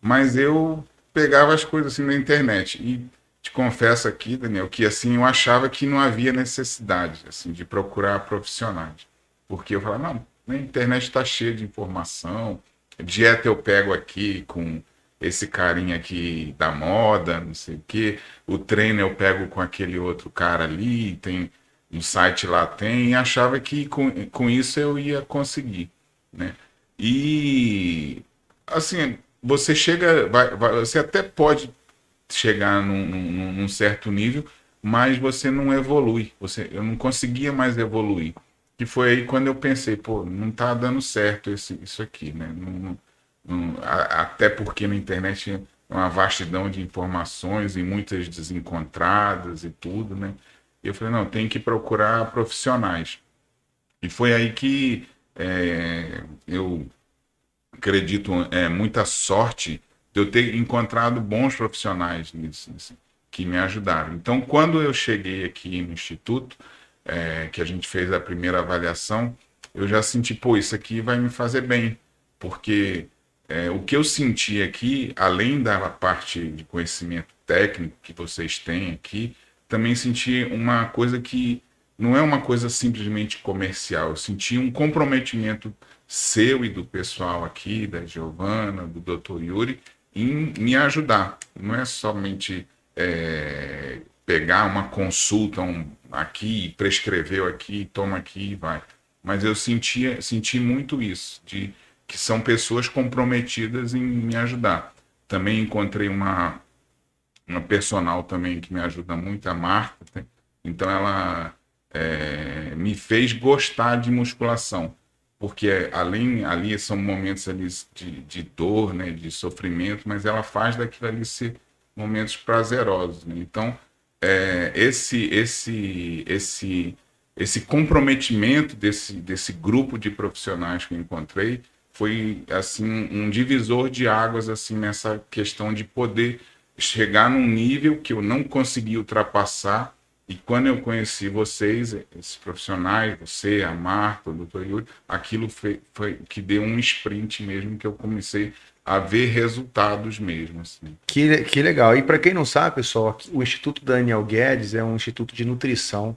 mas eu pegava as coisas assim na internet. E te confesso aqui, Daniel, que assim eu achava que não havia necessidade assim de procurar profissionais. Porque eu falava, não, a internet está cheia de informação, dieta eu pego aqui com esse carinha aqui da moda, não sei o quê. O treino eu pego com aquele outro cara ali, tem um site lá tem, e achava que com, com isso eu ia conseguir, né? E assim, você chega, vai, vai, você até pode chegar num, num, num, certo nível, mas você não evolui. Você, eu não conseguia mais evoluir. Que foi aí quando eu pensei, pô, não tá dando certo esse, isso aqui, né? Não, um, a, até porque na internet é uma vastidão de informações e muitas desencontradas e tudo, né? Eu falei, não, tem que procurar profissionais. E foi aí que é, eu acredito é, muita sorte de eu ter encontrado bons profissionais nisso, assim, que me ajudaram. Então, quando eu cheguei aqui no Instituto, é, que a gente fez a primeira avaliação, eu já senti, pô, isso aqui vai me fazer bem, porque é, o que eu senti aqui, além da parte de conhecimento técnico que vocês têm aqui, também senti uma coisa que não é uma coisa simplesmente comercial. Eu senti um comprometimento seu e do pessoal aqui, da Giovana, do Dr. Yuri, em me ajudar. Não é somente é, pegar uma consulta um, aqui, prescreveu aqui, toma aqui e vai. Mas eu senti, senti muito isso, de que são pessoas comprometidas em me ajudar. Também encontrei uma, uma personal também que me ajuda muito, a Marta. Então ela é, me fez gostar de musculação, porque além ali são momentos ali de, de dor, né, de sofrimento, mas ela faz daquilo ali ser momentos prazerosos. Né? Então é, esse esse esse esse comprometimento desse desse grupo de profissionais que eu encontrei foi assim um divisor de águas assim nessa questão de poder chegar num nível que eu não consegui ultrapassar e quando eu conheci vocês, esses profissionais, você, a Marta, o doutor Yuri, aquilo foi, foi que deu um sprint mesmo, que eu comecei a ver resultados mesmo. Assim. Que, que legal. E para quem não sabe, pessoal, o Instituto Daniel Guedes é um instituto de nutrição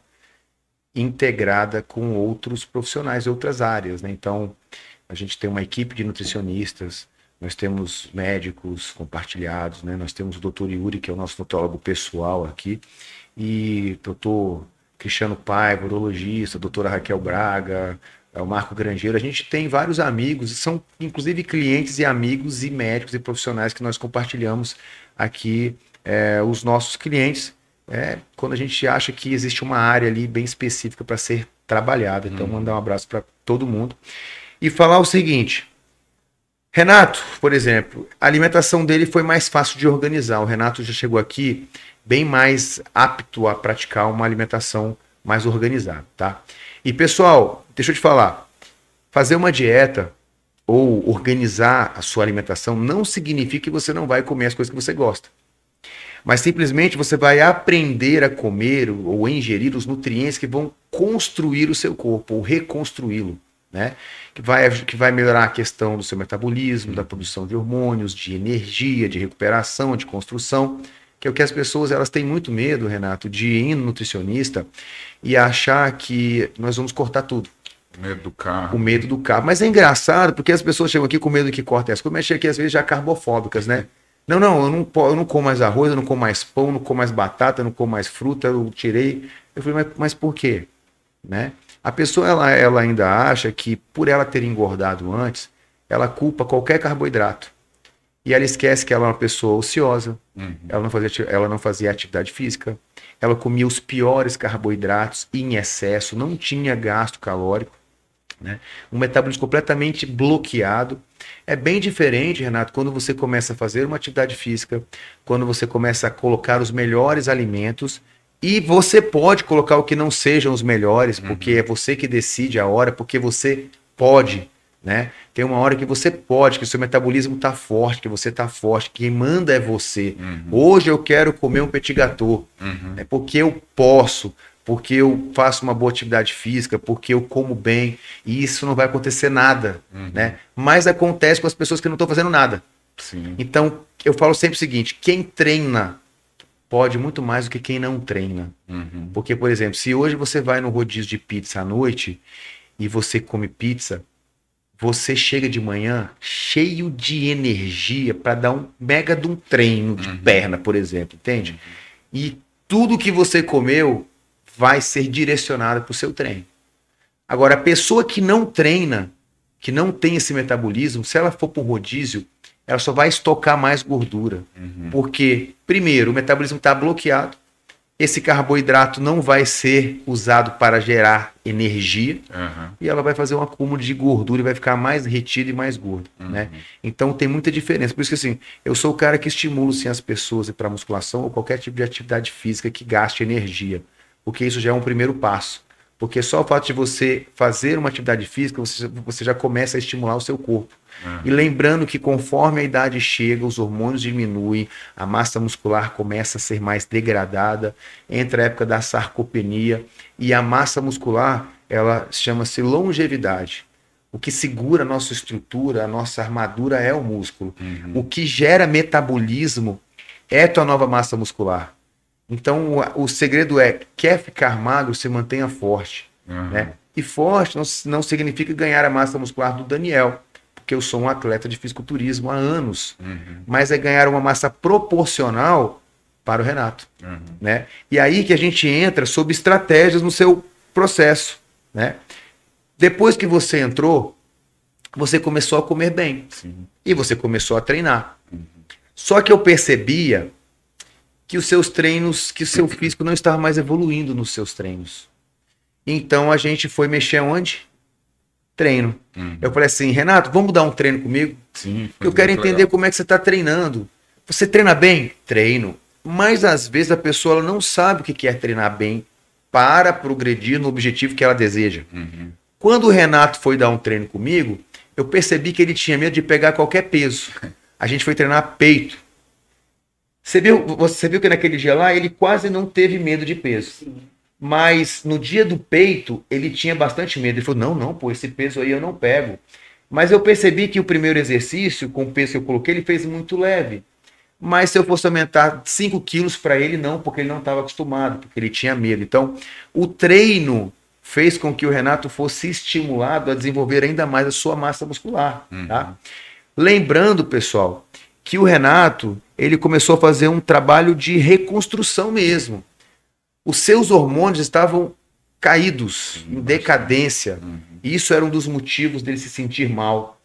integrada com outros profissionais de outras áreas. Né? Então, a gente tem uma equipe de nutricionistas, nós temos médicos compartilhados, né? nós temos o doutor Yuri, que é o nosso nutrólogo pessoal aqui, e doutor Cristiano Paiva, urologista, doutora Raquel Braga, é o Marco Grangeiro. A gente tem vários amigos, são inclusive clientes e amigos e médicos e profissionais que nós compartilhamos aqui, é, os nossos clientes, é, quando a gente acha que existe uma área ali bem específica para ser trabalhada. Então, hum. mandar um abraço para todo mundo e falar o seguinte. Renato, por exemplo, a alimentação dele foi mais fácil de organizar. O Renato já chegou aqui bem mais apto a praticar uma alimentação mais organizada, tá? E pessoal, deixa eu te falar, fazer uma dieta ou organizar a sua alimentação não significa que você não vai comer as coisas que você gosta. Mas simplesmente você vai aprender a comer ou ingerir os nutrientes que vão construir o seu corpo ou reconstruí-lo né? Que vai, que vai melhorar a questão do seu metabolismo, da produção de hormônios, de energia, de recuperação, de construção, que é o que as pessoas elas têm muito medo, Renato, de ir no nutricionista e achar que nós vamos cortar tudo. O medo do carro. O medo do carro. Mas é engraçado, porque as pessoas chegam aqui com medo que cortem as coisas, mas chegam aqui às vezes já carbofóbicas, né? Não, não, eu não, eu não como mais arroz, eu não como mais pão, não como mais batata, eu não como mais fruta, eu tirei. Eu falei, mas, mas por quê? Né? A pessoa ela, ela ainda acha que por ela ter engordado antes, ela culpa qualquer carboidrato. E ela esquece que ela é uma pessoa ociosa, uhum. ela, não fazia, ela não fazia atividade física, ela comia os piores carboidratos em excesso, não tinha gasto calórico, né? um metabolismo completamente bloqueado. É bem diferente, Renato, quando você começa a fazer uma atividade física, quando você começa a colocar os melhores alimentos e você pode colocar o que não sejam os melhores, uhum. porque é você que decide a hora, porque você pode né? Tem uma hora que você pode, que o seu metabolismo tá forte, que você tá forte, quem manda é você. Uhum. Hoje eu quero comer um petit gâteau, Uhum. é porque eu posso, porque eu faço uma boa atividade física, porque eu como bem, e isso não vai acontecer nada, Uhum. né? Mas acontece com as pessoas que não estão fazendo nada. Sim. Então, eu falo sempre o seguinte: quem treina pode muito mais do que quem não treina. Uhum. Porque, por exemplo, se hoje você vai no rodízio de pizza à noite e você come pizza, você chega de manhã cheio de energia para dar um mega de um treino de Uhum. perna, por exemplo, entende? E tudo que você comeu vai ser direcionado para o seu treino. Agora, a pessoa que não treina, que não tem esse metabolismo, se ela for para um rodízio, ela só vai estocar mais gordura. Uhum. Porque, primeiro, o metabolismo está bloqueado, esse carboidrato não vai ser usado para gerar energia Aham. e ela vai fazer um acúmulo de gordura e vai ficar mais retida e mais gorda, Uhum. né? Então tem muita diferença. Por isso que assim, eu sou o cara que estimulo sim, as pessoas para musculação ou qualquer tipo de atividade física que gaste energia, porque isso já é um primeiro passo. Porque só o fato de você fazer uma atividade física, você, você já começa a estimular o seu corpo. Aham. E lembrando que conforme a idade chega, os hormônios diminuem, a massa muscular começa a ser mais degradada, entra a época da sarcopenia e a massa muscular, ela chama-se longevidade. O que segura a nossa estrutura, a nossa armadura é o músculo. Uhum. O que gera metabolismo é tua nova massa muscular. Então, o, o segredo é, quer ficar magro, se mantenha forte Aham. né? E forte não, não significa ganhar a massa muscular do Daniel, porque eu sou um atleta de fisiculturismo há anos, Uhum. mas é ganhar uma massa proporcional para o Renato, Uhum. né? E aí que a gente entra sob estratégias no seu processo, né? Depois que você entrou, você começou a comer bem Sim. e você começou a treinar. Uhum. Só que eu percebia que os seus treinos, que o seu físico não estava mais evoluindo nos seus treinos. Então a gente foi mexer onde? Treino. Uhum. Eu falei assim, Renato, vamos dar um treino comigo? Sim. foi Eu quero entender legal. como é que você está treinando. Você treina bem? Treino. Mas às vezes a pessoa não sabe o que é treinar bem para progredir no objetivo que ela deseja. Uhum. Quando o Renato foi dar um treino comigo, eu percebi que ele tinha medo de pegar qualquer peso. A gente foi treinar peito. Você viu, você viu que naquele dia lá ele quase não teve medo de peso. Mas no dia do peito ele tinha bastante medo. Ele falou: não, não, pô, esse peso aí eu não pego. Mas eu percebi que o primeiro exercício, com o peso que eu coloquei, ele fez muito leve. Mas se eu fosse aumentar 5 quilos para ele, não, porque ele não estava acostumado, porque ele tinha medo. Então, o treino fez com que o Renato fosse estimulado a desenvolver ainda mais a sua massa muscular. Tá? Lembrando, pessoal, que o Renato ele começou a fazer um trabalho de reconstrução mesmo. Os seus hormônios estavam caídos, em decadência. Uhum. E isso era um dos motivos dele se sentir mal.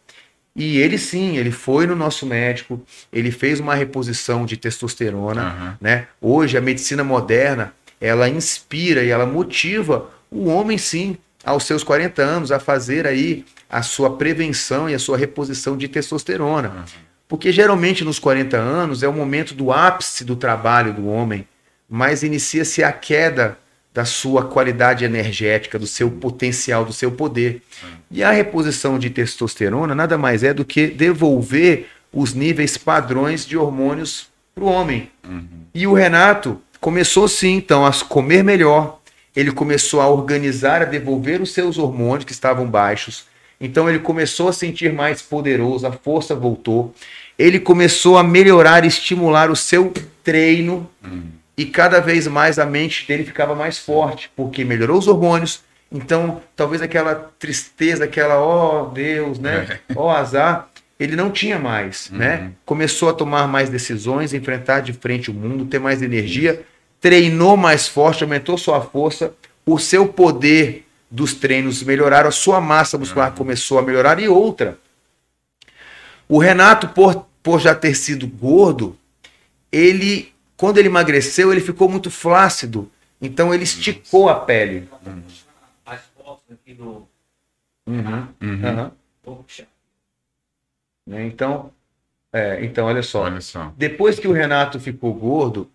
E ele sim, ele foi no nosso médico, ele fez uma reposição de testosterona, Aham. né? Hoje a medicina moderna, ela inspira e ela motiva o homem sim, aos seus 40 anos a fazer aí a sua prevenção e a sua reposição de testosterona. Aham. Porque geralmente nos 40 anos é o momento do ápice do trabalho do homem, mas inicia-se a queda da sua qualidade energética, do seu potencial, do seu poder. E a reposição de testosterona nada mais é do que devolver os níveis padrões de hormônios para o homem. Uhum. E o Renato começou sim, então, a comer melhor. Ele começou a organizar, a devolver os seus hormônios que estavam baixos. Então ele começou a sentir mais poderoso, a força voltou. Ele começou a melhorar, estimular o seu treino Uhum. e cada vez mais a mente dele ficava mais forte, porque melhorou os hormônios. Então, talvez aquela tristeza, aquela, ó Deus, né? Ó azar, ele não tinha mais, né? Começou a tomar mais decisões, enfrentar de frente o mundo, ter mais energia, treinou mais forte, aumentou sua força, o seu poder dos treinos melhoraram, a sua massa muscular começou a melhorar e outra. O Renato, por, por já ter sido gordo, ele, quando ele emagreceu, ele ficou muito flácido. Então ele esticou a pele. as fotos aqui. Uhum, Uhum. puxar. né? Então, é, então, olha só. Olha só. Depois que o Renato ficou gordo,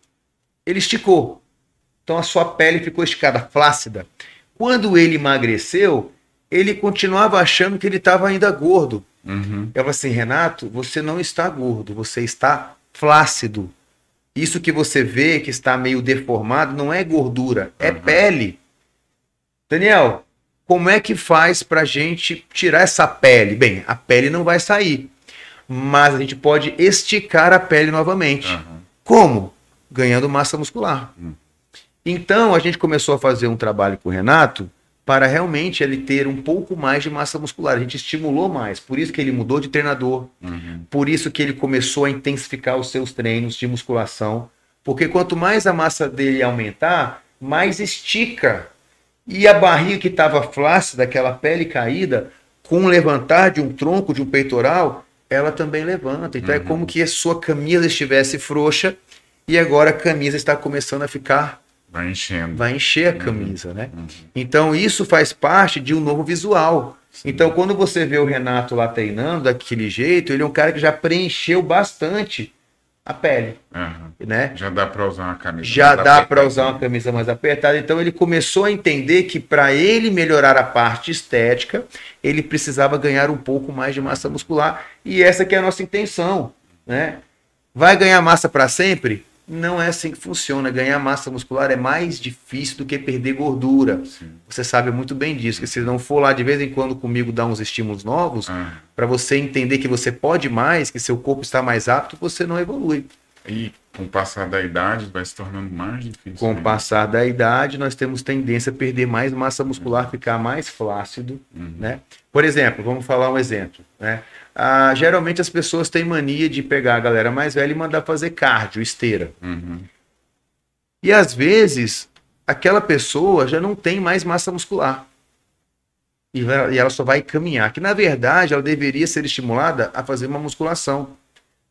ele esticou. Então a sua pele ficou esticada, flácida. Quando ele emagreceu, ele continuava achando que ele estava ainda gordo. Uhum. Eu falei assim, Renato, você não está gordo, você está flácido. Isso que você vê que está meio deformado não é gordura, é Uhum. pele. Daniel, como é que faz para a gente tirar essa pele? Bem, a pele não vai sair, mas a gente pode esticar a pele novamente. Aham. Como? Ganhando massa muscular. Hum. Então a gente começou a fazer um trabalho com o Renato para realmente ele ter um pouco mais de massa muscular. A gente estimulou mais, por isso que ele mudou de treinador, Uhum. por isso que ele começou a intensificar os seus treinos de musculação, porque quanto mais a massa dele aumentar, mais estica. E a barriga que estava flácida, aquela pele caída, com o levantar de um tronco, de um peitoral, ela também levanta. Então é Uhum. como que a sua camisa estivesse frouxa e agora a camisa está começando a ficar, Vai enchendo. vai encher a camisa, né? Uhum. Então isso faz parte de um novo visual. Então quando você vê o Renato lá treinando daquele jeito, ele é um cara que já preencheu bastante a pele, Aham. né? Já dá para usar uma camisa. Já mais dá para usar uma camisa mais apertada. Então ele começou a entender que para ele melhorar a parte estética, ele precisava ganhar um pouco mais de massa muscular. E essa que é a nossa intenção, né? Vai ganhar massa para sempre? Não é assim que funciona. Ganhar massa muscular é mais difícil do que perder gordura. Sim. Você sabe muito bem disso, que se não for lá de vez em quando comigo dar uns estímulos novos, Ah, para você entender que você pode mais, que seu corpo está mais apto, você não evolui. E com o passar da idade vai se tornando mais difícil. Com o né? passar da idade, nós temos tendência a perder mais massa muscular, ficar mais flácido, Uhum. né? Por exemplo, vamos falar um exemplo, né? Ah, geralmente as pessoas têm mania de pegar a galera mais velha e mandar fazer cardio, esteira. Uhum. E às vezes, aquela pessoa já não tem mais massa muscular. E vai- e ela só vai caminhar. Que na verdade ela deveria ser estimulada a fazer uma musculação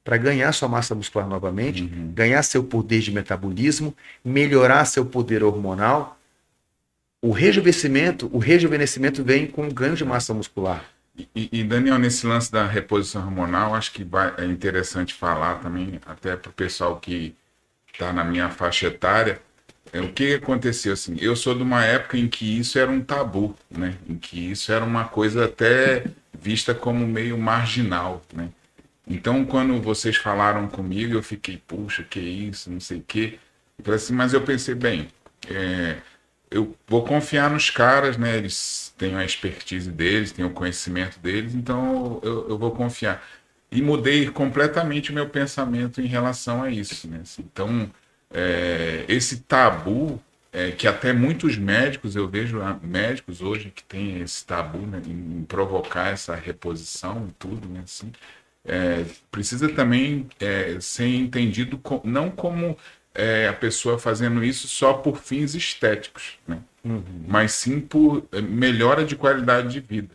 para ganhar sua massa muscular novamente, Uhum. ganhar seu poder de metabolismo, melhorar seu poder hormonal. O rejuvenescimento, o rejuvenescimento vem com ganho de massa muscular. E, e, Daniel, nesse lance da reposição hormonal, acho que vai- é interessante falar também, até para o pessoal que está na minha faixa etária, é, o que aconteceu assim. Eu sou de uma época em que isso era um tabu, né? Em que isso era uma coisa até vista como meio marginal, né? Então, quando vocês falaram comigo, eu fiquei, puxa, que isso, não sei o quê. Eu falei assim, mas eu pensei, bem, é, eu vou confiar nos caras, né? Eles têm a expertise deles, têm o conhecimento deles, então eu, eu vou confiar. E mudei completamente o meu pensamento em relação a isso, né? Assim, Então, é, esse tabu, é, que até muitos médicos, eu vejo ah, médicos hoje que têm esse tabu né, em, provocar essa reposição e tudo, né? Assim, é, precisa também é, ser entendido co- não como é, a pessoa fazendo isso só por fins estéticos, né? mas sim por é, melhora de qualidade de vida.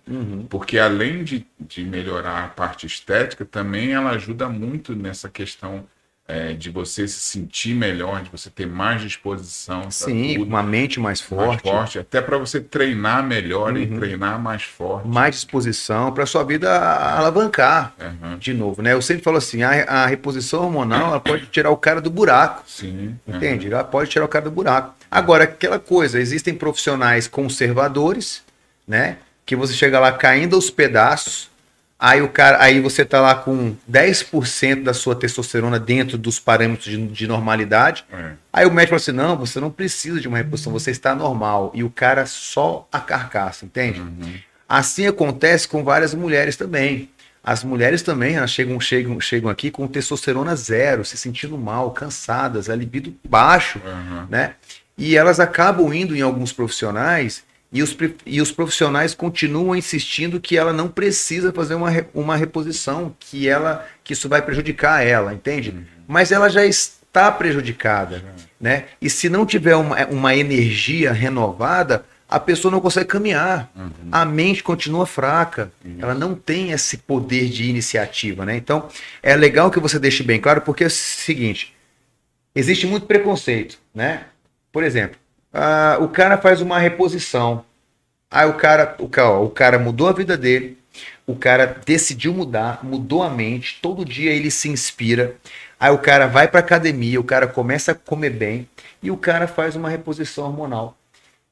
Porque além de, de melhorar a parte estética, também ela ajuda muito nessa questão é, de você se sentir melhor, de você ter mais disposição. Sim, tudo, uma mente mais mais forte, forte, até para você treinar melhor e Uhum. treinar mais forte. mais disposição para sua vida alavancar. Aham, De novo, né? Eu sempre falo assim, a, a reposição hormonal ela pode tirar o cara do buraco. Sim. Entende? Ela pode tirar o cara do buraco. Agora, aquela coisa, existem profissionais conservadores, né? Que você chega lá caindo aos pedaços, aí o cara, aí você tá lá com 10% da sua testosterona dentro dos parâmetros de, de normalidade. É. Aí o médico fala assim: não, você não precisa de uma reposição, você está normal. E o cara só a carcaça, entende? Uhum. Assim acontece com várias mulheres também. As mulheres também elas chegam, chegam, chegam aqui com testosterona zero, se sentindo mal, cansadas, a libido baixo, Aham. né? E elas acabam indo em alguns profissionais e os, e os profissionais continuam insistindo que ela não precisa fazer uma, uma reposição, que ela que isso vai prejudicar ela, entende? Mas ela já está prejudicada, né? E se não tiver uma, uma energia renovada, a pessoa não consegue caminhar. A mente continua fraca. Ela não tem esse poder de iniciativa, né? Então, é legal que você deixe bem claro, porque é o seguinte, existe muito preconceito, né? Por exemplo, ah, o cara faz uma reposição. Aí o cara, o cara, ó, o cara mudou a vida dele, o cara decidiu mudar, mudou a mente, todo dia ele se inspira. Aí o cara vai pra academia, o cara começa a comer bem e o cara faz uma reposição hormonal.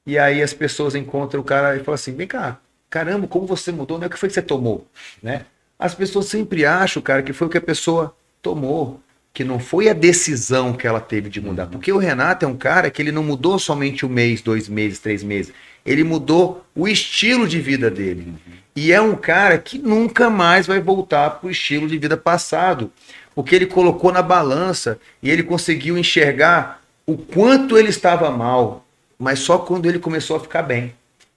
E aí as pessoas encontram o cara e falam assim: vem cá, caramba, como você mudou, né? O que foi que você tomou, né? As pessoas sempre acham, cara, que foi o que a pessoa tomou, que não foi a decisão que ela teve de mudar. Porque o Renato é um cara que ele não mudou somente um mês, dois meses, três meses. Ele mudou o estilo de vida dele. E é um cara que nunca mais vai voltar para o estilo de vida passado. Porque ele colocou na balança e ele conseguiu enxergar o quanto ele estava mal, mas só quando ele começou a ficar bem.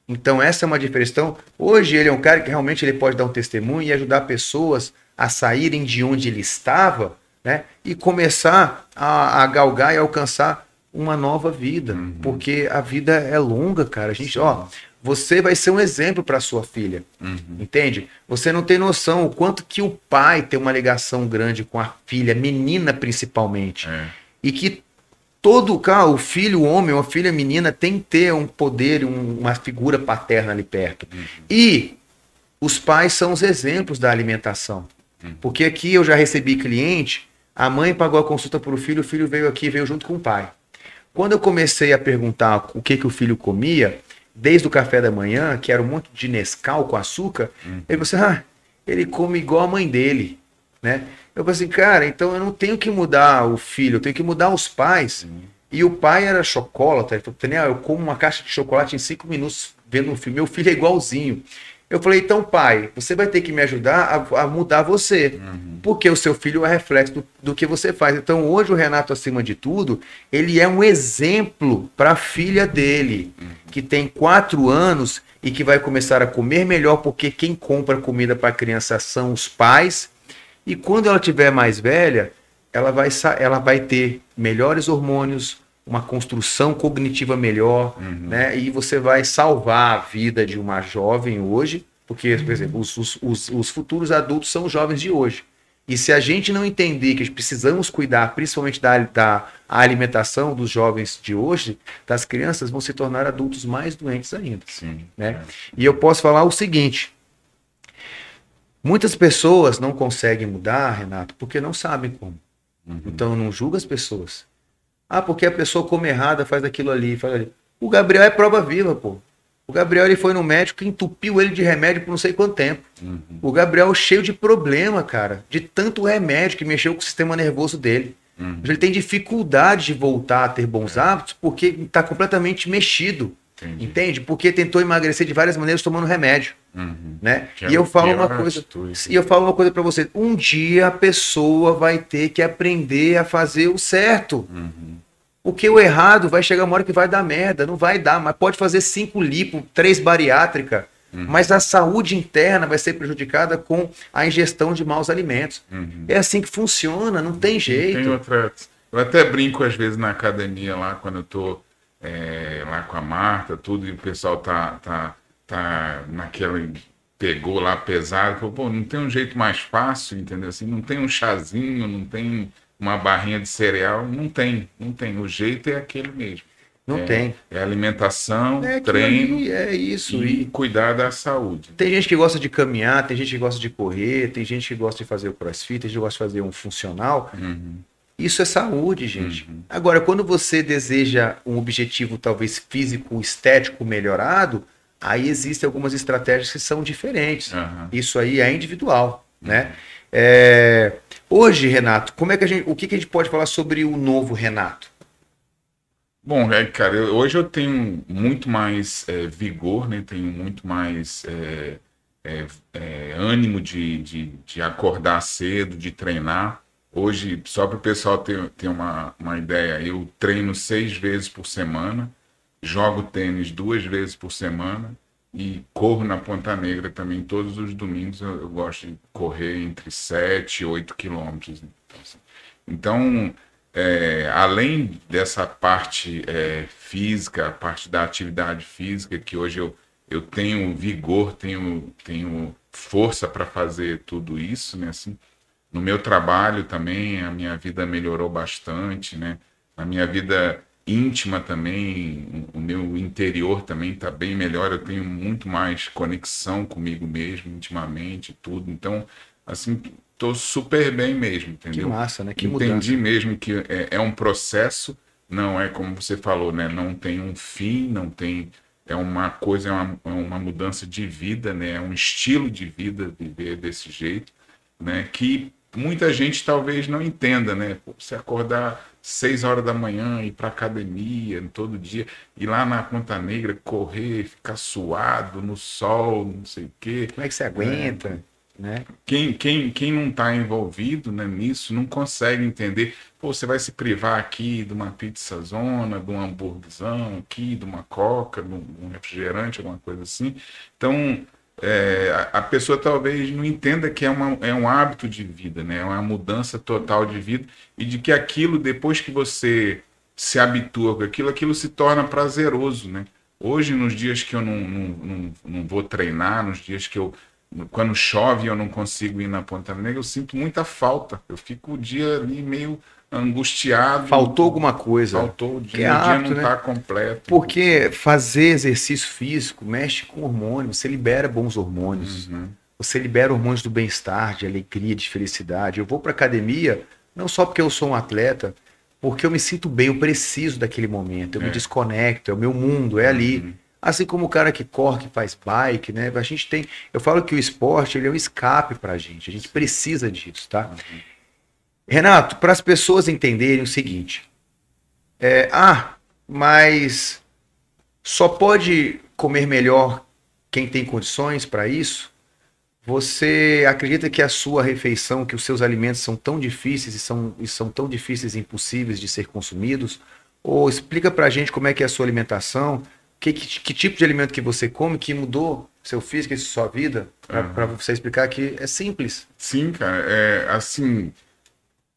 Então essa é uma diferença. Então, hoje ele é um cara que realmente ele pode dar um testemunho e ajudar pessoas a saírem de onde ele estava, né? E começar a, a galgar e alcançar uma nova vida, Uhum. porque a vida é longa, cara. A gente, ó, você vai ser um exemplo para sua filha, Uhum. entende? Você não tem noção o quanto que o pai tem uma ligação grande com a filha, menina principalmente, É. e que todo cara, o filho, o homem ou a filha menina tem que ter um poder, um- uma figura paterna ali perto. E os pais são os exemplos da alimentação. Porque aqui eu já recebi cliente, a mãe pagou a consulta para o filho, o filho veio aqui, veio junto com o pai. Quando eu comecei a perguntar o que, que o filho comia, desde o café da manhã, que era um monte de Nescau com açúcar, ele falou assim, ah, ele come igual a mãe dele, né? Eu falei assim, cara, então eu não tenho que mudar o filho, eu tenho que mudar os pais. E o pai era chocolate, ele falou, Daniel, eu como uma caixa de chocolate em cinco minutos vendo um filme, meu filho é igualzinho. Eu falei, então pai, você vai ter que me ajudar a, a mudar você, porque o seu filho é reflexo do, do que você faz. Então hoje o Renato, acima de tudo, ele é um exemplo para a filha dele, que tem quatro anos e que vai começar a comer melhor, porque quem compra comida para a criança são os pais. E quando ela tiver mais velha, ela vai, ela vai ter melhores hormônios, uma construção cognitiva melhor, né? E você vai salvar a vida de uma jovem hoje, porque, por exemplo, os, os, os, os futuros adultos são os jovens de hoje. E se a gente não entender que precisamos cuidar, principalmente da, da alimentação dos jovens de hoje, das crianças vão se tornar adultos mais doentes ainda Sim. né? E eu posso falar o seguinte: muitas pessoas não conseguem mudar, Renato, porque não sabem como. Então não julga as pessoas. Ah, porque a pessoa come errada, faz aquilo ali, faz ali. O Gabriel é prova viva, pô. O Gabriel ele foi no médico e entupiu ele de remédio por não sei quanto tempo. Uhum. O Gabriel cheio de problema, cara, de tanto remédio que mexeu com o sistema nervoso dele. Uhum. Ele tem dificuldade de voltar a ter bons hábitos porque está completamente mexido. Entendi. Entende? Porque tentou emagrecer de várias maneiras tomando remédio, Uhum. né? Que é e eu falo uma coisa, atitude. e eu falo uma coisa para você, um dia a pessoa vai ter que aprender a fazer o certo. Uhum. Porque o errado vai chegar uma hora que vai dar merda, não vai dar, mas pode fazer cinco lipo, três bariátrica, Uhum. mas a saúde interna vai ser prejudicada com a ingestão de maus alimentos. Uhum. É assim que funciona, não tem jeito. Tem outra. Eu até brinco às vezes na academia lá, quando eu tô é, lá com a Marta, tudo, e o pessoal tá, tá, tá naquele. Pegou lá pesado, falou, pô, não tem um jeito mais fácil, entendeu? Assim, não tem um chazinho, não tem uma barrinha de cereal, não tem, não tem. O jeito é aquele mesmo. Não é, tem. É alimentação, É treino é isso. e E cuidar da saúde. tem gente que gosta de caminhar, tem gente que gosta de correr, tem gente que gosta de fazer o crossfit, tem gente que gosta de fazer um funcional. Uhum. Isso é saúde, gente. Uhum. Agora, quando você deseja um objetivo talvez físico, estético melhorado, aí existem algumas estratégias que são diferentes. Aham. Isso aí é individual, né? É, Hoje, Renato, como é que a gente, o que, que a gente pode falar sobre o novo Renato? Bom, é, cara, eu- hoje eu tenho muito mais é, vigor, né? Tenho muito mais é, é, é, ânimo de, de, de acordar cedo, de treinar. Hoje, só para o pessoal ter, ter uma, uma ideia, eu treino seis vezes por semana, jogo tênis duas vezes por semana e corro na Ponta Negra também todos os domingos. Eu, eu gosto de correr entre 7 e 8 quilômetros. Então, assim, então, é, além dessa parte é, física, a parte da atividade física, que hoje eu, eu tenho vigor, tenho, tenho força para fazer tudo isso, né? Assim, no meu trabalho também, a minha vida melhorou bastante, né? Na minha vida íntima também, o meu interior também está bem melhor. Eu tenho muito mais conexão comigo mesmo, intimamente, tudo. Então, assim, tô super bem mesmo, Que entendeu? massa, né? Que Entendi mudança. mesmo que é, é um processo, não é como você falou, né? Não tem um fim, não tem é uma coisa, é uma, é uma mudança de vida, né? É um estilo de vida viver desse jeito, né? Que muita gente talvez não entenda, né? Você acordar seis horas da manhã, ir para academia todo dia, ir lá na Ponta Negra, correr, ficar suado no sol, não sei o quê. Como é que você aguenta? Né? Quem, quem, quem não está envolvido né, nisso não consegue entender. Pô, você vai se privar aqui de uma pizza zona, de um hambúrguerzão aqui, de uma coca, de um refrigerante, alguma coisa assim. Então, é, a, pessoa talvez não entenda que é, uma, é um hábito de vida, né? é uma mudança total de vida e de que aquilo, depois que você se habitua com aquilo, aquilo se torna prazeroso. Né? Hoje, nos dias que eu não, não, não, não vou treinar, nos dias que eu quando chove eu não consigo ir na Ponta Negra, eu sinto muita falta. Eu fico o dia ali meio angustiado. Faltou alguma coisa. Faltou, o dia, é o dia não está né? completo. Porque fazer exercício físico mexe com hormônios, você libera bons hormônios. Uhum. Você libera hormônios do bem-estar, de alegria, de felicidade. Eu vou para academia não só porque eu sou um atleta, porque eu me sinto bem, eu preciso daquele momento, eu é. me desconecto, é o meu mundo, é ali. Uhum. Assim como o cara que corre, que faz bike, né? A gente tem. Eu falo que o esporte ele é um escape pra gente. A gente precisa disso, tá? Uhum. Renato, para as pessoas entenderem o seguinte: é, ah, mas só pode comer melhor quem tem condições para isso? Você acredita que a sua refeição, que os seus alimentos são tão difíceis e são, e são tão difíceis e impossíveis de ser consumidos? Ou explica para a gente como é que é a sua alimentação, que, que, que, tipo de alimento que você come que mudou seu físico e sua vida, para uhum. você explicar que é simples. Sim, cara, é assim,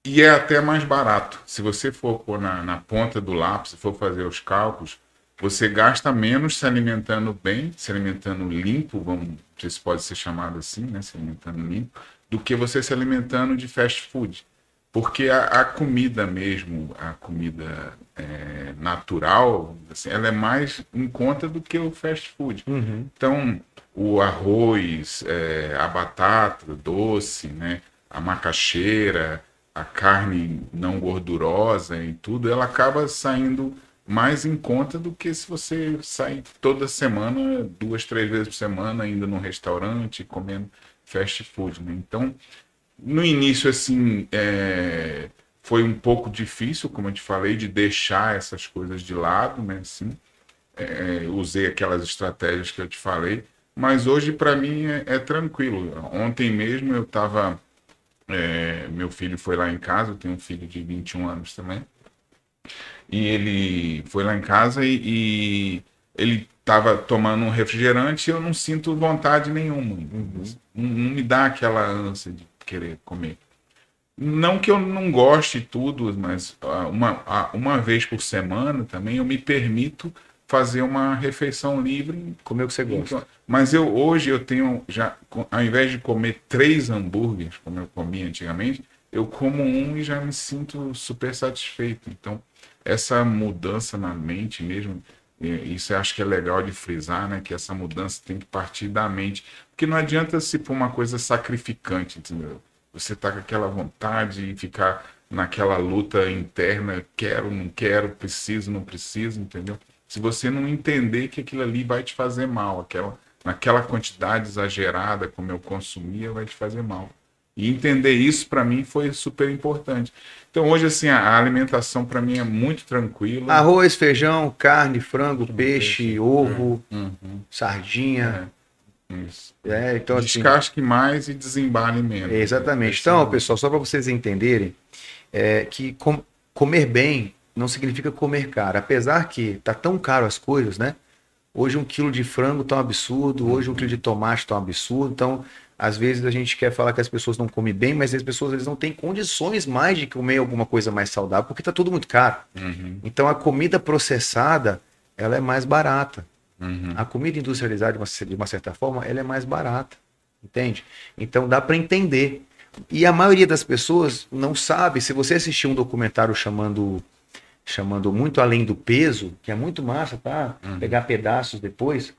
e é até mais barato. Se você for pôr na, na ponta do lápis, se for fazer os cálculos, você gasta menos se alimentando bem, se alimentando limpo, vamos, se pode ser chamado assim, né, se alimentando limpo, do que você se alimentando de fast food. Porque a, a comida mesmo, a comida é, natural, assim, ela é mais em conta do que o fast food. Uhum. Então, o arroz, é, a batata doce, né, a macaxeira, a carne não gordurosa e tudo, ela acaba saindo mais em conta do que se você sai toda semana, duas, três vezes por semana, indo num restaurante, comendo fast food. Né? Então, no início, assim, é, foi um pouco difícil, como eu te falei, de deixar essas coisas de lado, né? Assim, é, usei aquelas estratégias que eu te falei, mas hoje para mim é, é, tranquilo. Ontem mesmo eu estava, é, meu filho foi lá em casa, eu tenho um filho de 21 anos também, e ele foi lá em casa e, e ele estava tomando um refrigerante e eu não sinto vontade nenhuma. Uhum. Não, não me dá aquela ânsia de querer comer. Não que eu não goste tudo, mas ah, uma, ah, uma vez por semana também eu me permito fazer uma refeição livre. Comer o que você gosta. Então, mas eu hoje eu tenho já, ao invés de comer três hambúrgueres, como eu comia antigamente, eu como um e já me sinto super satisfeito. Então, essa mudança na mente mesmo, isso eu acho que é legal de frisar, né? Que essa mudança tem que partir da mente. Porque não adianta se for uma coisa sacrificante, entendeu? Você tá com aquela vontade e ficar naquela luta interna, quero, não quero, preciso, não preciso, entendeu? Se você não entender que aquilo ali vai te fazer mal, aquela, naquela quantidade exagerada como eu consumia, vai te fazer mal. E entender isso para mim foi super importante. Então hoje assim a alimentação para mim é muito tranquila. Arroz, feijão, carne, frango, peixe, peixe, ovo, uhum. sardinha. É. Isso. É, então, assim, Descasque mais e desembale menos. Exatamente. Então, pessoal, só para vocês entenderem, é, que com, comer bem não significa comer caro. Apesar que tá tão caro as coisas, né? Hoje um quilo de frango tá um absurdo, hoje um quilo de tomate tá um absurdo. Então, às vezes a gente quer falar que as pessoas não comem bem, mas as pessoas eles não têm condições mais de comer alguma coisa mais saudável, porque está tudo muito caro. Uhum. Então a comida processada, ela é mais barata. Uhum. A comida industrializada, de uma, de uma, certa forma, ela é mais barata. Entende? Então dá para entender. E a maioria das pessoas não sabe. Se você assistir um documentário chamando chamando Muito Além do Peso, que é muito massa, tá? Uhum. Pegar pedaços depois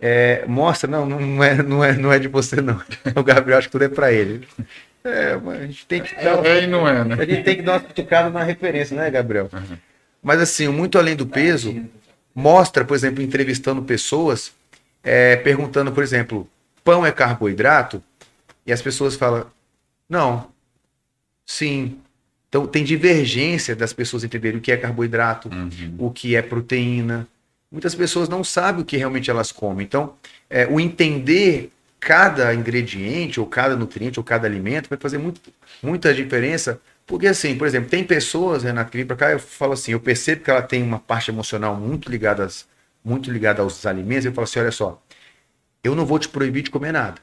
é, mostra, não, não é, não, é, não é de você, não. O Gabriel, acho que tudo é para ele. É, a gente tem que dar, é, não é, né? A gente tem que dar uma cutucada na referência, né, Gabriel? Uhum. Mas assim, muito além do peso, mostra, por exemplo, entrevistando pessoas, é, perguntando, por exemplo, pão é carboidrato? E as pessoas falam, não, sim. Então tem divergência das pessoas entenderem o que é carboidrato, Uhum. o que é proteína. Muitas pessoas não sabem o que realmente elas comem. Então, é, o entender cada ingrediente, ou cada nutriente, ou cada alimento, vai fazer muito, muita diferença. Porque, assim, por exemplo, tem pessoas, Renato, que vêm para cá, eu falo assim, eu percebo que ela tem uma parte emocional muito ligada, às, muito ligada aos alimentos, eu falo assim, olha só, eu não vou te proibir de comer nada.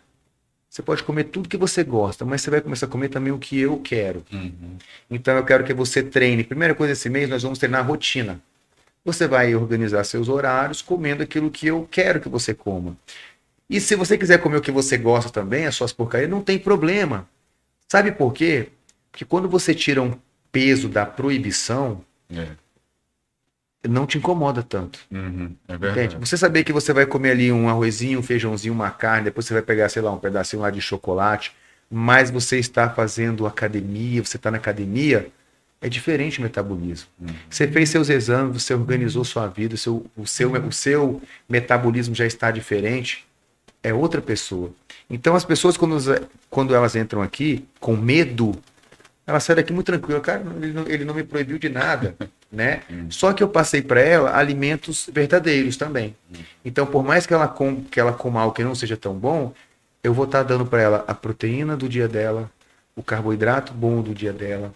Você pode comer tudo que você gosta, mas você vai começar a comer também o que eu quero. Uhum. Então eu quero que você treine. Primeira coisa esse mês, nós vamos treinar a rotina. Você vai organizar seus horários comendo aquilo que eu quero que você coma. E se você quiser comer o que você gosta também, as suas porcarias, não tem problema. Sabe por quê? Porque quando você tira um peso da proibição, É. não te incomoda tanto. Uhum. É Entende? verdade. Você saber que você vai comer ali um arrozinho, um feijãozinho, uma carne, depois você vai pegar, sei lá, um pedacinho lá de chocolate, mas você está fazendo academia, você está na academia, é diferente o metabolismo. Uhum. Você fez seus exames, você organizou sua vida, o seu, o seu, o seu metabolismo já está diferente, é outra pessoa. Então as pessoas, quando, quando elas entram aqui com medo, elas saem daqui muito tranquila. Cara, ele não, ele não me proibiu de nada, né? Só que eu passei para ela alimentos verdadeiros também. Então, por mais que ela, com, que ela coma algo que não seja tão bom, eu vou estar dando para ela a proteína do dia dela, o carboidrato bom do dia dela,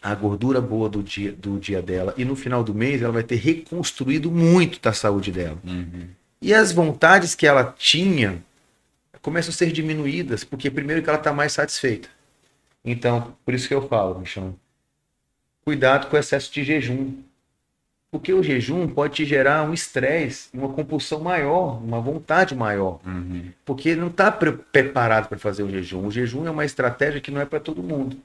a gordura boa do dia, do dia dela. E no final do mês ela vai ter reconstruído muito da saúde dela. Uhum. E as vontades que ela tinha começam a ser diminuídas, porque primeiro que ela está mais satisfeita. Então, por isso que eu falo, Michão, cuidado com o excesso de jejum. Porque o jejum pode te gerar um estresse, uma compulsão maior, uma vontade maior. Uhum. Porque não está preparado para fazer o jejum. O jejum é uma estratégia que não é para todo mundo.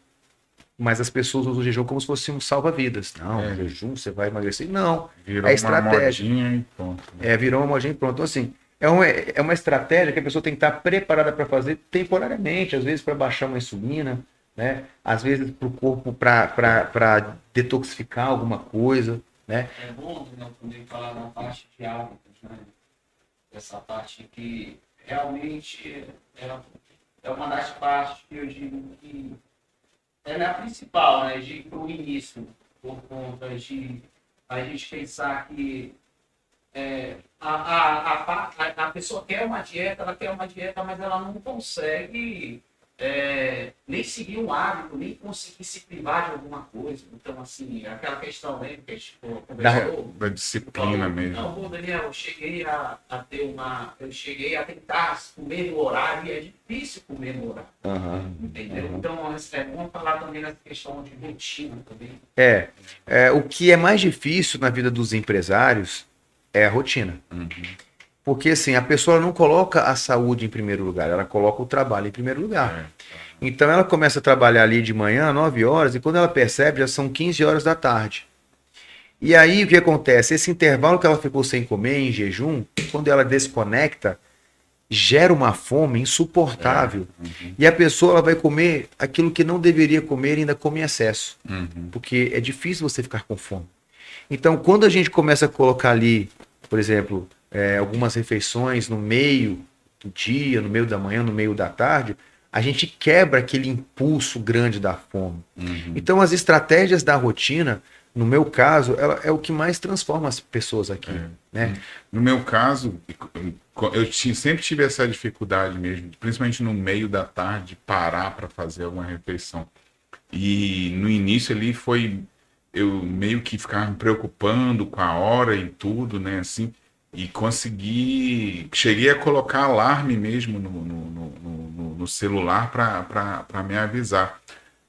Mas as pessoas usam o jejum como se fosse um salva-vidas. Não, É. o jejum você vai emagrecer. Não, Virou É uma estratégia. modinha e pronto. é, virou uma modinha e pronto. Então, assim, é uma, é uma estratégia que a pessoa tem que estar preparada para fazer temporariamente, às vezes para baixar uma insulina, né? Às vezes para o corpo para detoxificar alguma coisa, né? É bom né, também falar na parte de hábitos, né? Essa parte que realmente é, é uma das partes que eu digo que é a principal, né? De o início, por conta de a gente pensar que é, a, a, a, a pessoa quer uma dieta, ela quer uma dieta, mas ela não consegue é, nem seguir um hábito, nem conseguir se privar de alguma coisa. Então, assim, aquela questão, né, que a gente conversou. Da disciplina falou, mesmo. Não, Daniel, eu cheguei a, a ter uma. Eu cheguei a tentar comer no horário e é difícil comer no horário. Entendeu? Então, é bom falar também nessa questão de rotina também. É, é, o que é mais difícil na vida dos empresários é a rotina. Uhum. Porque assim, a pessoa não coloca a saúde em primeiro lugar, ela coloca o trabalho em primeiro lugar. É. Então ela começa a trabalhar ali de manhã, 9 horas, e quando ela percebe, já são 15 horas da tarde. E aí o que acontece? Esse intervalo que ela ficou sem comer, em jejum, quando ela desconecta, gera uma fome insuportável. Uhum. E a pessoa ela vai comer aquilo que não deveria comer e ainda come em excesso. Uhum. Porque é difícil você ficar com fome. Então, quando a gente começa a colocar ali, por exemplo, é, algumas refeições no meio do dia, no meio da manhã, no meio da tarde, a gente quebra aquele impulso grande da fome. Uhum. Então, as estratégias da rotina, no meu caso, ela é o que mais transforma as pessoas aqui. É. Né? No meu caso, eu sempre tive essa dificuldade mesmo, principalmente no meio da tarde, parar para fazer alguma refeição. E no início ali foi eu meio que ficava me preocupando com a hora e tudo, né? Assim, e consegui. Cheguei a colocar alarme mesmo no, no, no- no- celular para me avisar.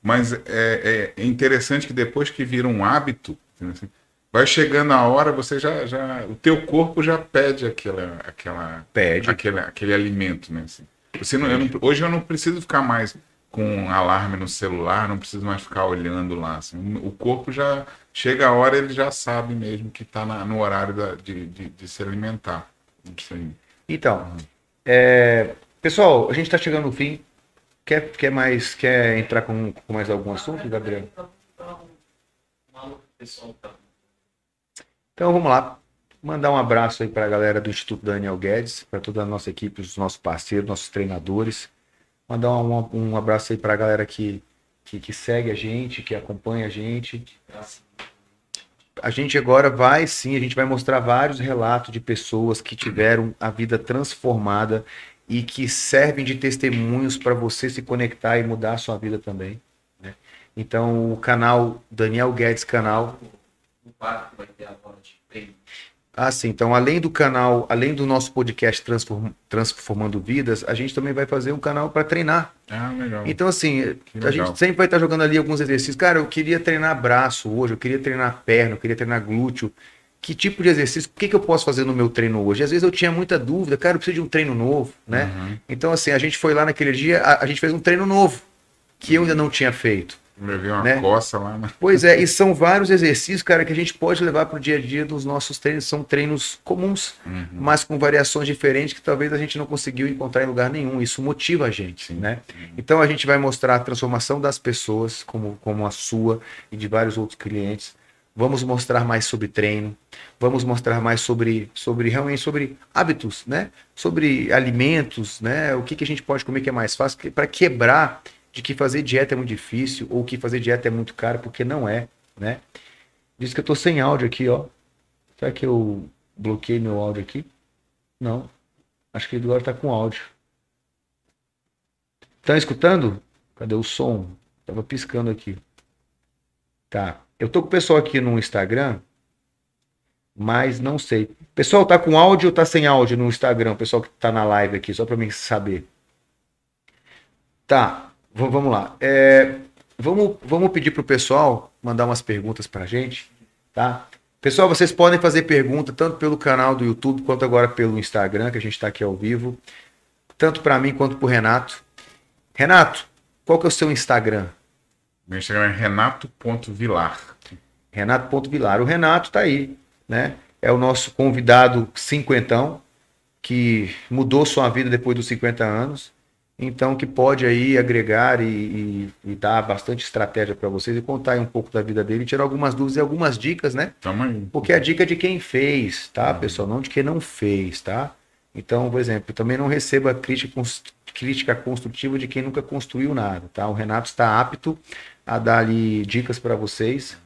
Mas é, é- é interessante que depois que vira um hábito, assim, vai chegando a hora, você já, já. O teu corpo já pede aquela, aquela, Pede. aquele, aquele alimento, né? assim. Você não, eu não- hoje eu não preciso ficar mais com alarme no celular, não preciso mais ficar olhando lá. assim. O corpo já chega a hora, ele já sabe mesmo que está no horário da- de, de, de se alimentar. Então, é, pessoal, a gente está chegando no fim. Quer, quer mais quer entrar com, com mais algum assunto, Gabriel? Então vamos lá. mandar um abraço aí para a galera do Instituto Daniel Guedes, para toda a nossa equipe, os nossos parceiros, nossos treinadores. Mandar um, um abraço aí para a galera que, que, que segue a gente, que acompanha a gente. A gente agora vai sim, a gente vai mostrar vários relatos de pessoas que tiveram a vida transformada e que servem de testemunhos para você se conectar e mudar a sua vida também. Né? Então, o canal Daniel Guedes Canal. O vai ter agora de prêmio. Ah, sim. Então, além do canal, além do nosso podcast Transform, Transformando Vidas, a gente também vai fazer um canal para treinar. Ah, legal. Então, assim, Que a legal. gente sempre vai estar jogando ali alguns exercícios. Cara, eu queria treinar braço hoje, eu queria treinar perna, eu queria treinar glúteo. Que tipo de exercício? O que, que eu posso fazer no meu treino hoje? Às vezes eu tinha muita dúvida, cara, eu preciso de um treino novo, né? Uhum. Então, assim, a gente foi lá naquele dia, a, a gente fez um treino novo, que eu ainda não tinha feito. Eu vi uma né? coça lá, mas. Pois é, e são vários exercícios, cara, que a gente pode levar para o dia a dia dos nossos treinos. São treinos comuns, Uhum. mas com variações diferentes que talvez a gente não conseguiu encontrar em lugar nenhum. Isso motiva a gente, Sim. né? Então a gente vai mostrar a transformação das pessoas, como, como a sua e de vários outros clientes. Vamos mostrar mais sobre treino, vamos mostrar mais sobre, sobre realmente sobre hábitos, né? Sobre alimentos, né? O que, que a gente pode comer que é mais fácil para quebrar de que fazer dieta é muito difícil ou que fazer dieta é muito caro, porque não é, né? Diz que eu tô sem áudio aqui, ó. Será que eu bloqueei meu áudio aqui? Não. Acho que agora tá com áudio. Estão escutando? Cadê o som? Tava piscando aqui. Tá. Eu tô com o pessoal aqui no Instagram, mas não sei. Pessoal, tá com áudio ou tá sem áudio no Instagram? O pessoal que tá na live aqui, só para mim saber. Tá, vamos lá. É, vamos, vamos pedir pro pessoal mandar umas perguntas pra gente, tá? Pessoal, vocês podem fazer pergunta tanto pelo canal do YouTube quanto agora pelo Instagram, que a gente está aqui ao vivo, tanto para mim quanto pro Renato. Renato, qual que é o seu Instagram? Meu Instagram é renato.vilar. Renato.vilar. O Renato tá aí, né? É o nosso convidado cinquentão, que mudou sua vida depois dos 50 anos. Então, que pode aí agregar e, e- e dar bastante estratégia para vocês e contar aí um pouco da vida dele, tirar algumas dúvidas e algumas dicas, né? Tamo. Porque a dica é de quem fez, tá, pessoal? Não de quem não fez, tá? Então, por exemplo, também não receba crítica, crítica construtiva de quem nunca construiu nada, tá? O Renato está apto a dar ali dicas para vocês,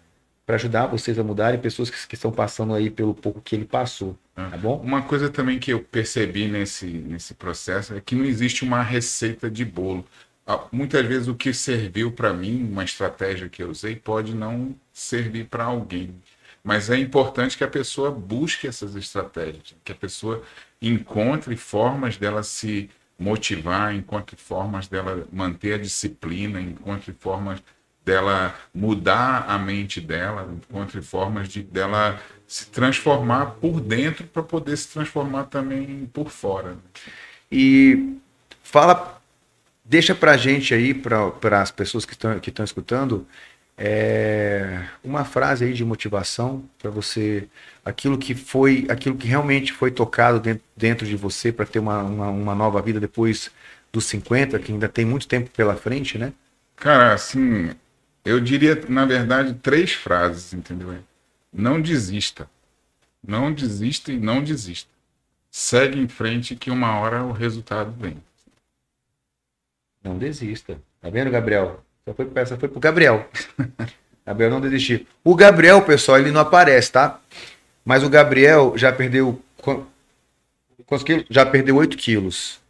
para ajudar vocês a mudarem, pessoas que, que estão passando aí pelo pouco que ele passou, tá bom? Uma coisa também que eu percebi nesse, nesse processo é que não existe uma receita de bolo. Ah, Muitas vezes o que serviu para mim, uma estratégia que eu usei, pode não servir para alguém. Mas é importante que a pessoa busque essas estratégias, que a pessoa encontre formas dela se motivar, encontre formas dela manter a disciplina, encontre formas dela mudar a mente dela, encontre formas de dela se transformar por dentro para poder se transformar também por fora. né? E fala, deixa pra gente aí, para as pessoas que estão que escutando, é, uma frase aí de motivação para você, aquilo que foi, aquilo que realmente foi tocado dentro, dentro de você para ter uma, uma, uma nova vida depois dos 50, que ainda tem muito tempo pela frente, né? Cara, assim, eu diria, na verdade, três frases, entendeu? Não desista. Não desista e não desista. Segue em frente que uma hora o resultado vem. Não desista. Tá vendo, Gabriel? Essa foi, essa foi pro Gabriel. Gabriel não desistir. O Gabriel, pessoal, ele não aparece, tá? Mas o Gabriel já perdeu. Já perdeu 8 quilos.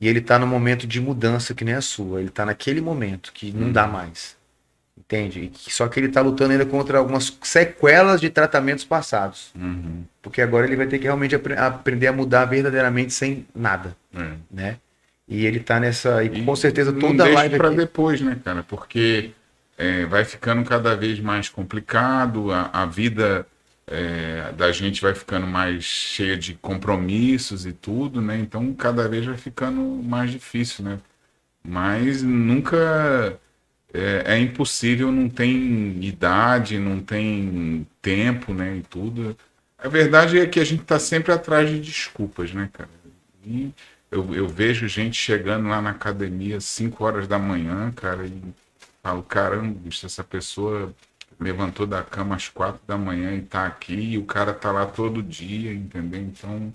E ele tá no momento de mudança que nem a sua. Ele tá naquele momento que não dá mais. Entende? Só que ele tá lutando ainda contra algumas sequelas de tratamentos passados. Uhum. Porque agora ele vai ter que realmente apre- aprender a mudar verdadeiramente sem nada, É. né? E ele tá nessa. E, E com certeza toda a live para aqui. depois, né, cara? Porque é, vai ficando cada vez mais complicado, a, a vida é, da gente vai ficando mais cheia de compromissos e tudo, né? Então cada vez vai ficando mais difícil, né? Mas nunca é, é impossível, não tem idade, não tem tempo, né? E tudo. A verdade é que a gente está sempre atrás de desculpas, né, cara? E eu, eu vejo gente chegando lá na academia às 5 horas da manhã, cara, e falo, caramba, bicho, essa pessoa levantou da cama às quatro da manhã e tá aqui, e o cara tá lá todo dia, entendeu? Então,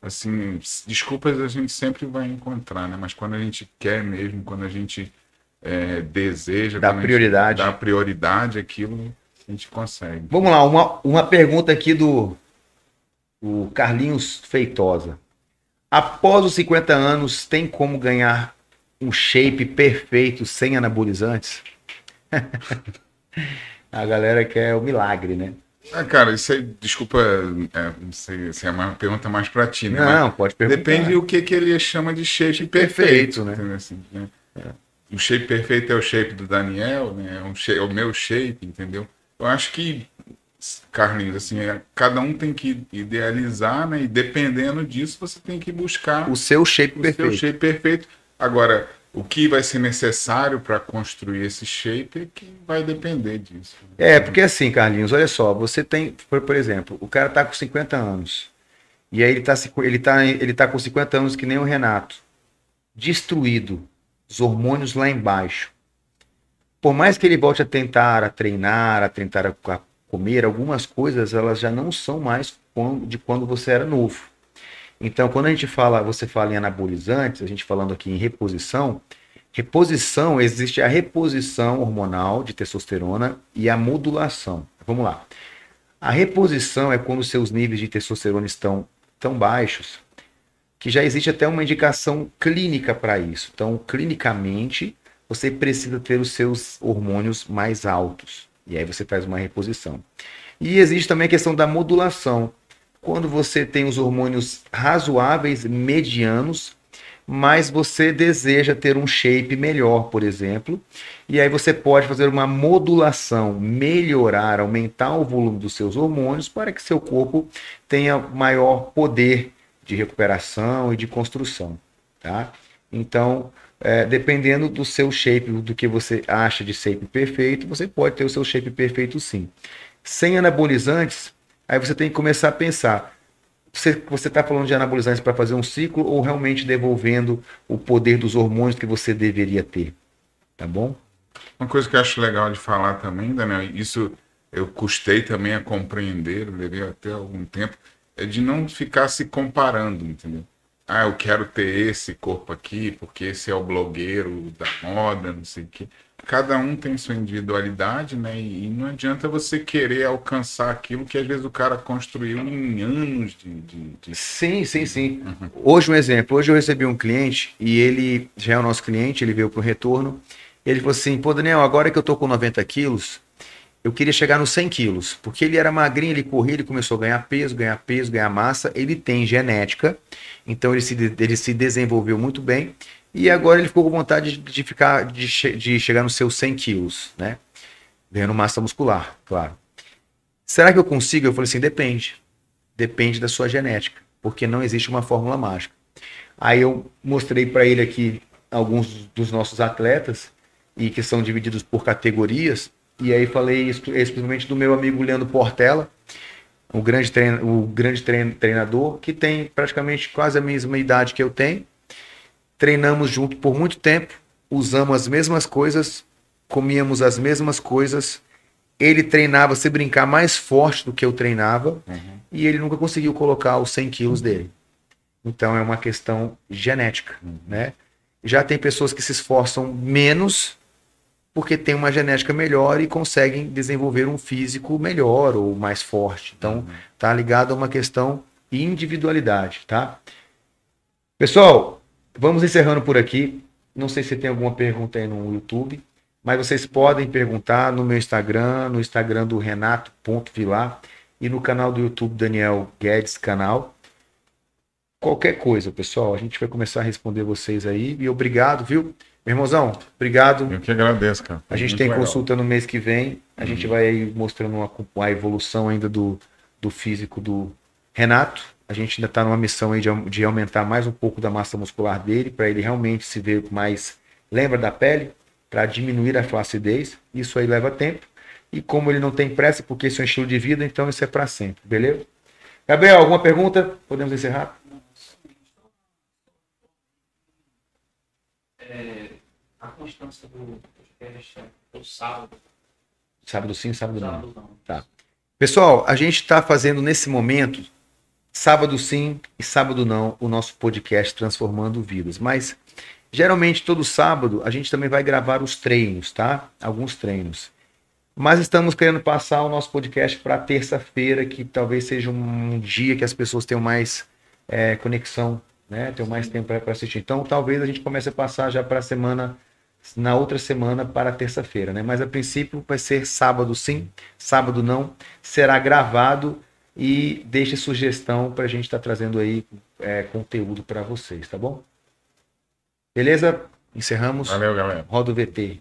assim, desculpas a gente sempre vai encontrar, né? Mas quando a gente quer mesmo, quando a gente é, deseja, dá prioridade, dá prioridade aquilo, a gente consegue. Vamos lá, uma, uma pergunta aqui do o Carlinhos Feitosa. Após os 50 anos, tem como ganhar um shape perfeito sem anabolizantes? A galera quer o milagre, né? Ah, cara, isso aí, desculpa, é, não sei se é uma pergunta mais pra ti, né? Não, Mas pode perguntar. Depende o que, que ele chama de shape perfeito, perfeito né? Assim, né? É. O shape perfeito é o shape do Daniel, né? É, um shape, é o meu shape, entendeu? Eu acho que, Carlinhos, assim, é, cada um tem que idealizar, né? E dependendo disso, você tem que buscar o seu shape o perfeito. seu shape perfeito. Agora, o que vai ser necessário para construir esse shape é que vai depender disso. É, porque assim, Carlinhos, olha só, você tem, por, por exemplo, o cara tá com 50 anos. E aí ele tá, ele, tá, ele tá com 50 anos que nem o Renato. Destruído. Os hormônios lá embaixo. Por mais que ele volte a tentar, a treinar, a tentar a comer, algumas coisas elas já não são mais de quando você era novo. Então, quando a gente fala, você fala em anabolizantes, a gente falando aqui em reposição, reposição, existe a reposição hormonal de testosterona e a modulação. Vamos lá. A reposição é quando seus níveis de testosterona estão tão baixos que já existe até uma indicação clínica para isso. Então, clinicamente, você precisa ter os seus hormônios mais altos. E aí você faz uma reposição. E existe também a questão da modulação, quando você tem os hormônios razoáveis, medianos, mas você deseja ter um shape melhor, por exemplo, e aí você pode fazer uma modulação, melhorar, aumentar o volume dos seus hormônios para que seu corpo tenha maior poder de recuperação e de construção, tá? Então, é, dependendo do seu shape, do que você acha de shape perfeito, você pode ter o seu shape perfeito sim. Sem anabolizantes, Aí você tem que começar a pensar: você está falando de anabolizantes para fazer um ciclo ou realmente devolvendo o poder dos hormônios que você deveria ter? Tá bom? Uma coisa que eu acho legal de falar também, Daniel, isso eu custei também a compreender, levei até algum tempo, é de não ficar se comparando, entendeu? Ah, eu quero ter esse corpo aqui, porque esse é o blogueiro da moda, não sei o quê cada um tem sua individualidade, né? E, não adianta você querer alcançar aquilo que às vezes o cara construiu em anos de. de, de... Sim, sim, sim. Uhum. Hoje, um exemplo: hoje eu recebi um cliente e ele já é o nosso cliente, ele veio para o retorno. Ele falou assim: pô, Daniel, agora que eu tô com 90 quilos, eu queria chegar nos 100 quilos, porque ele era magrinho, ele corria, ele começou a ganhar peso, ganhar peso, ganhar massa. Ele tem genética, então ele se, ele se desenvolveu muito bem. E agora ele ficou com vontade de, ficar, de, de, chegar nos seus 100 quilos, né? Ganhando massa muscular, claro. Será que eu consigo? Eu falei assim, depende. Depende da sua genética, porque não existe uma fórmula mágica. Aí eu mostrei para ele aqui alguns dos nossos atletas e que são divididos por categorias. E aí falei especialmente do meu amigo Leandro Portela, o grande, o grande treinador, que tem praticamente quase a mesma idade que eu tenho treinamos junto por muito tempo, usamos as mesmas coisas, comíamos as mesmas coisas. Ele treinava se brincar mais forte do que eu treinava uhum. e ele nunca conseguiu colocar os 100 quilos dele. Então é uma questão genética, uhum. né? Já tem pessoas que se esforçam menos porque tem uma genética melhor e conseguem desenvolver um físico melhor ou mais forte. Então, uhum. tá ligado a uma questão individualidade, tá? Pessoal, Vamos encerrando por aqui. Não sei se tem alguma pergunta aí no YouTube, mas vocês podem perguntar no meu Instagram, no Instagram do Renato.vilar e no canal do YouTube Daniel Guedes canal. Qualquer coisa, pessoal, a gente vai começar a responder vocês aí. E obrigado, viu? Meu irmãozão, obrigado. Eu que agradeço, cara. A gente Muito tem legal. consulta no mês que vem. A uhum. gente vai aí mostrando uma, a evolução ainda do, do físico do Renato a gente ainda está numa missão aí de, de aumentar mais um pouco da massa muscular dele, para ele realmente se ver mais. Lembra da pele? Para diminuir a flacidez. Isso aí leva tempo. E como ele não tem pressa, porque isso é um estilo de vida, então isso é para sempre, beleza? Gabriel, alguma pergunta? Podemos encerrar? É, a constância do podcast é o sábado. Sábado sim, sábado não. Sábado não. Tá. Pessoal, a gente está fazendo nesse momento, sábado sim e sábado não, o nosso podcast Transformando Vidas. Mas geralmente todo sábado a gente também vai gravar os treinos, tá? Alguns treinos. Mas estamos querendo passar o nosso podcast para terça-feira, que talvez seja um dia que as pessoas tenham mais é, conexão, né? Tenham mais tempo para assistir. Então, talvez a gente comece a passar já para a semana, na outra semana, para terça-feira, né? Mas a princípio vai ser sábado sim, sábado não. Será gravado e deixe sugestão para a gente estar tá trazendo aí é, conteúdo para vocês, tá bom? Beleza? Encerramos. Valeu, galera. Roda o VT.